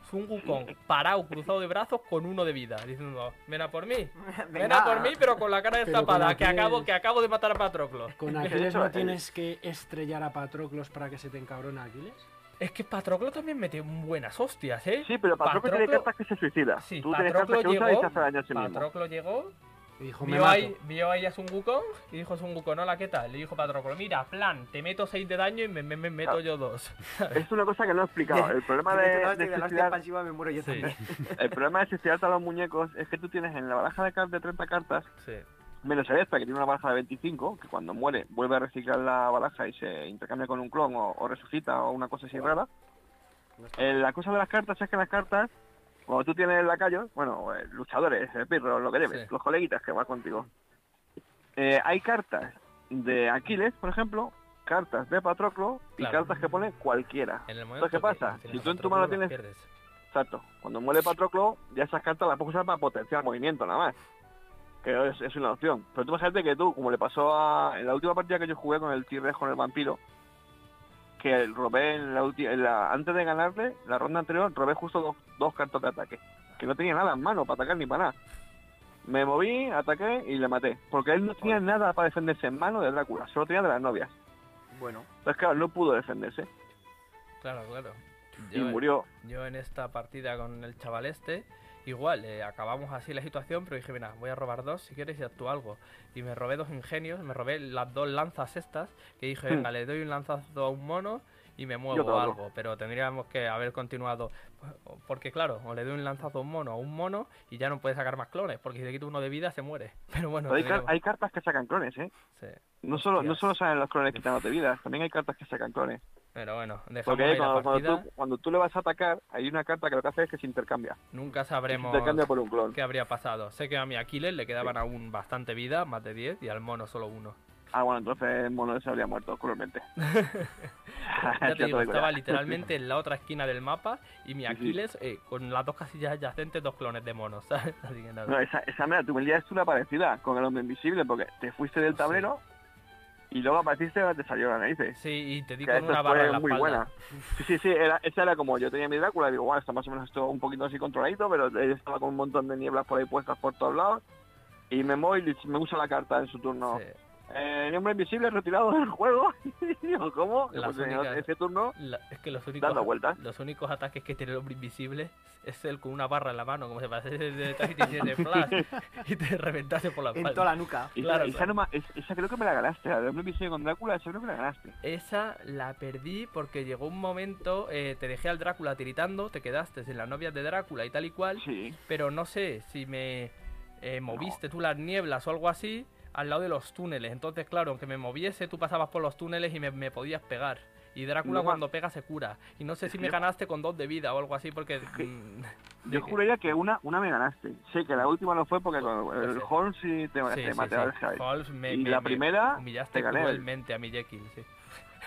Sun Wukong parado, cruzado de brazos, con uno de vida, diciendo, ven a por mí, ven a por mí, pero con la cara destapada, que acabo, que acabo de matar a Patroclo. Con Aquiles no el- tienes que estrellar a Patroclos para que se te encabrona Aquiles. Es que Patroclo también mete buenas hostias, ¿eh? Sí, pero Patroclo tiene cartas que se suicida. Sí, Tú tienes Patroclo cartas que llegó, daño a sí mismo. Patroclo llegó, Y dijo, me vio mato. ahí, vio ahí a Sun Wukong y dijo Sun Wukong, hola, ¿qué tal? Le dijo Patroclo, mira, plan, te meto 6 de daño y me, me- me meto Claro. yo 2. Es una cosa que no he explicado. El problema de, meto la de hostia y de la hostia suicidar, expansiva me muero yo Sí. también. el problema de suicidarte a los muñecos es que tú tienes en la baraja de, car- de 30 cartas, Sí. Menos el que tiene una baraja de 25, que cuando muere vuelve a reciclar la baraja y se intercambia con un clon o, o resucita o una cosa así rara. Eh, la cosa de las cartas es que las cartas, cuando tú tienes lacayos, bueno, eh, luchadores, eh, pirros, lo que debes, Sí. los coleguitas que van contigo, eh, hay cartas de Aquiles, por ejemplo, cartas de Patroclo y Claro. cartas que pone cualquiera. En el momento ¿qué que pasa? Si tú en tu mano tienes- pierdes. Exacto. Cuando muere Patroclo, ya esas cartas las puedes usar para potenciar movimiento nada más. Que es, es una opción. Pero tú imagínate que tú, como le pasó a, en la última partida que yo jugué con el T-Rex con el vampiro, que robé en la, ulti- en la antes de ganarle, la ronda anterior, robé justo dos, dos cartas de ataque. Que no tenía nada en mano para atacar ni para nada. Me moví, ataqué y le maté. Porque él no tenía nada para defenderse en mano de Drácula, solo tenía de las novias. Bueno, Entonces, claro, no pudo defenderse. Claro, claro. Y murió. Yo en esta partida con el chaval este, igual, eh, acabamos así la situación, pero dije, mira, voy a robar dos si quieres y actúo algo. Y me robé dos ingenios, me robé las dos lanzas estas, que dije, venga, le doy un lanzazo a un mono y me muevo otro. algo. Pero tendríamos que haber continuado, porque claro, o le doy un lanzazo a un mono a un mono y ya no puede sacar más clones, porque si le quito uno de vida se muere. Pero bueno, Pero hay, car- tendríamos- hay cartas que sacan clones, ¿eh? sí. No solo, no solo salen los clones quitándote vidas, también hay cartas que sacan clones. Pero bueno, dejamos Porque cuando, cuando tú, cuando tú le vas a atacar, hay una carta que lo que hace es que se intercambia. Nunca Se sabremos intercambia por un clon. qué habría pasado. Sé que a mi Aquiles le quedaban aún bastante vida, más de 10, y al mono solo uno. Ah, bueno, entonces el mono se habría muerto cruelmente. Ya te digo, estaba literalmente en la otra esquina del mapa y mi Sí, sí. Aquiles eh, con las dos casillas adyacentes, dos clones de monos, ¿sabes? Así que nada. No, esa, esa mira, tu habilidad es una parecida con el hombre invisible, porque te fuiste del tablero y luego apareciste y te salió la narices. Sí, y te di con una barra en fue la muy espalda. buena. Sí, sí, sí, era, esa era como yo tenía mi Drácula, y digo, bueno, está más o menos esto un poquito así controladito, pero estaba con un montón de nieblas por ahí puestas por todos lados. Y me móvil me usa la carta en su turno. Sí. Eh, el hombre invisible retirado del juego. ¿cómo? Las Pues, en únicas- ese turno La- es que los únicos, dando vueltas. los únicos ataques que tiene el hombre invisible es él con una barra en la mano, como se parece te tiene flash y te reventase por la en espalda. toda la nuca. Claro, esa, claro. no esa creo que me la ganaste. La del hombre invisible con Drácula, esa creo que me la ganaste. Esa la perdí porque llegó un momento, eh, te dejé al Drácula tiritando, te quedaste en las novias de Drácula y tal y cual, Sí. pero no sé si me eh, moviste tú las nieblas o algo así al lado de los túneles. Entonces, claro, aunque me moviese, tú pasabas por los túneles y me, me podías pegar. Y Drácula No cuando pega se cura. Y no sé si me ganaste con dos de vida o algo así porque... que- mm, Yo juraría que una, una me ganaste. Sé que la última no fue porque con el. Holmes sí te, Sí, te sí, maté sí. al. Holmes me, Y me- la me primera humillaste te gané. cruelmente a mi Jekyll, sí.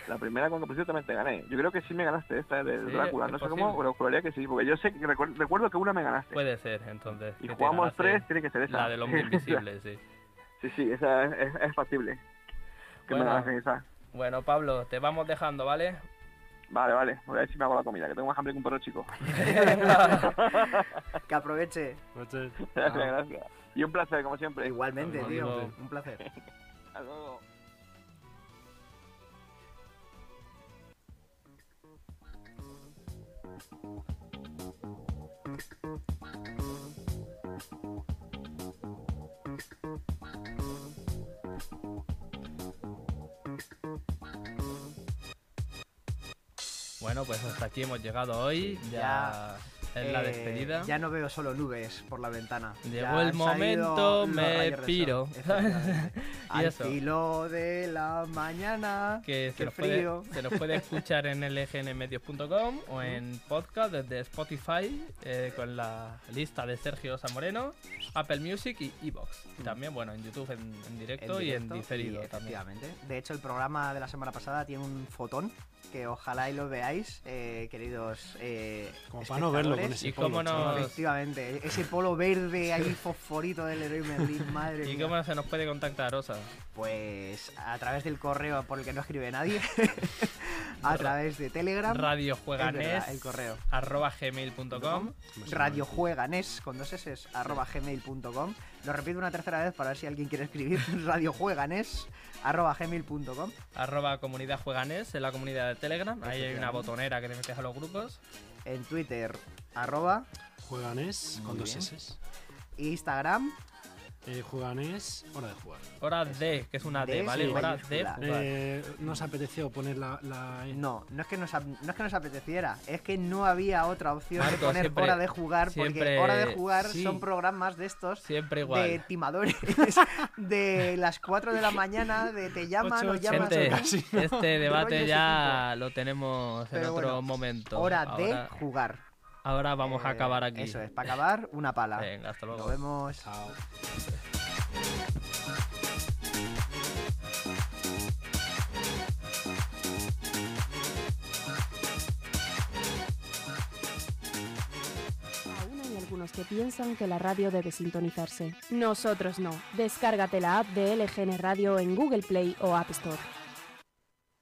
La primera que pusiste también te gané. Yo creo que sí me ganaste esta de Sí, Drácula. No sé posible. cómo, pero juraría que sí. Porque yo sé que recuer- recuerdo que una me ganaste. Puede ser, entonces. y jugamos tres, tiene que ser esa. La del hombre invisible, sí. Sí, sí, esa es, es, es factible. Que Bueno. me. Bueno, Pablo, te vamos dejando, ¿vale? Vale, vale. Voy a ver si me hago la comida, que tengo más hambre que un perro chico. Que aproveche. Gracias, gracias. Y un placer, como siempre. Igualmente, tío. Un placer. Hasta luego. Bueno, pues hasta aquí hemos llegado hoy. Ya, es la Eh, despedida. Ya no veo solo nubes por la ventana. Llegó Ya el momento, me piro. Al filo de la mañana. que se nos, puede, frío. se nos puede escuchar en lgnmedios.com o en podcast desde Spotify eh, con la lista de Sergio Zamoreno, Apple Music y Evox. Y también, bueno, en YouTube en, en directo, y en diferido y también. De hecho, el programa de la semana pasada tiene un fotón que ojalá y lo veáis, eh, queridos. Eh, Como para no verlo con ese Y cómo polo, no-. Efectivamente, ese polo verde ahí fosforito del Leroy Merlin, madre ¿Y mía. cómo se nos puede contactar, Rosa? Pues a través del correo por el que no escribe nadie, a través de Telegram, Radio es Jueganes, verdad, el correo. arroba gmail.com. radiojueganes con dos s arroba gmail.com lo repito una tercera vez para ver si alguien quiere escribir radiojueganes arroba gmail.com arroba comunidad jueganes en la comunidad de Telegram. Ahí hay una botonera que te metes a los grupos. en twitter arroba Jueganés con dos. S. instagram Eh, juganés, hora de jugar. Hora de, que es una D, D, ¿vale? sí, Hora de jugar. Eh, ¿Nos apeteció poner la, la E? no no es que nos no es que nos apeteciera es que no había otra opción de Marco, poner siempre- hora de jugar porque hora de jugar sí. son programas de estos Siempre igual. de timadores de las 4 de la mañana de te llaman o casi. este debate ya lo tenemos en otro bueno, momento. hora ahora, de jugar ahora vamos a acabar aquí. eso es para acabar una pala Venga, hasta luego. nos vemos Chao. Aún hay algunos que piensan que la radio debe sintonizarse. Nosotros no. Descárgate la app de LGN Radio en Google Play o App Store.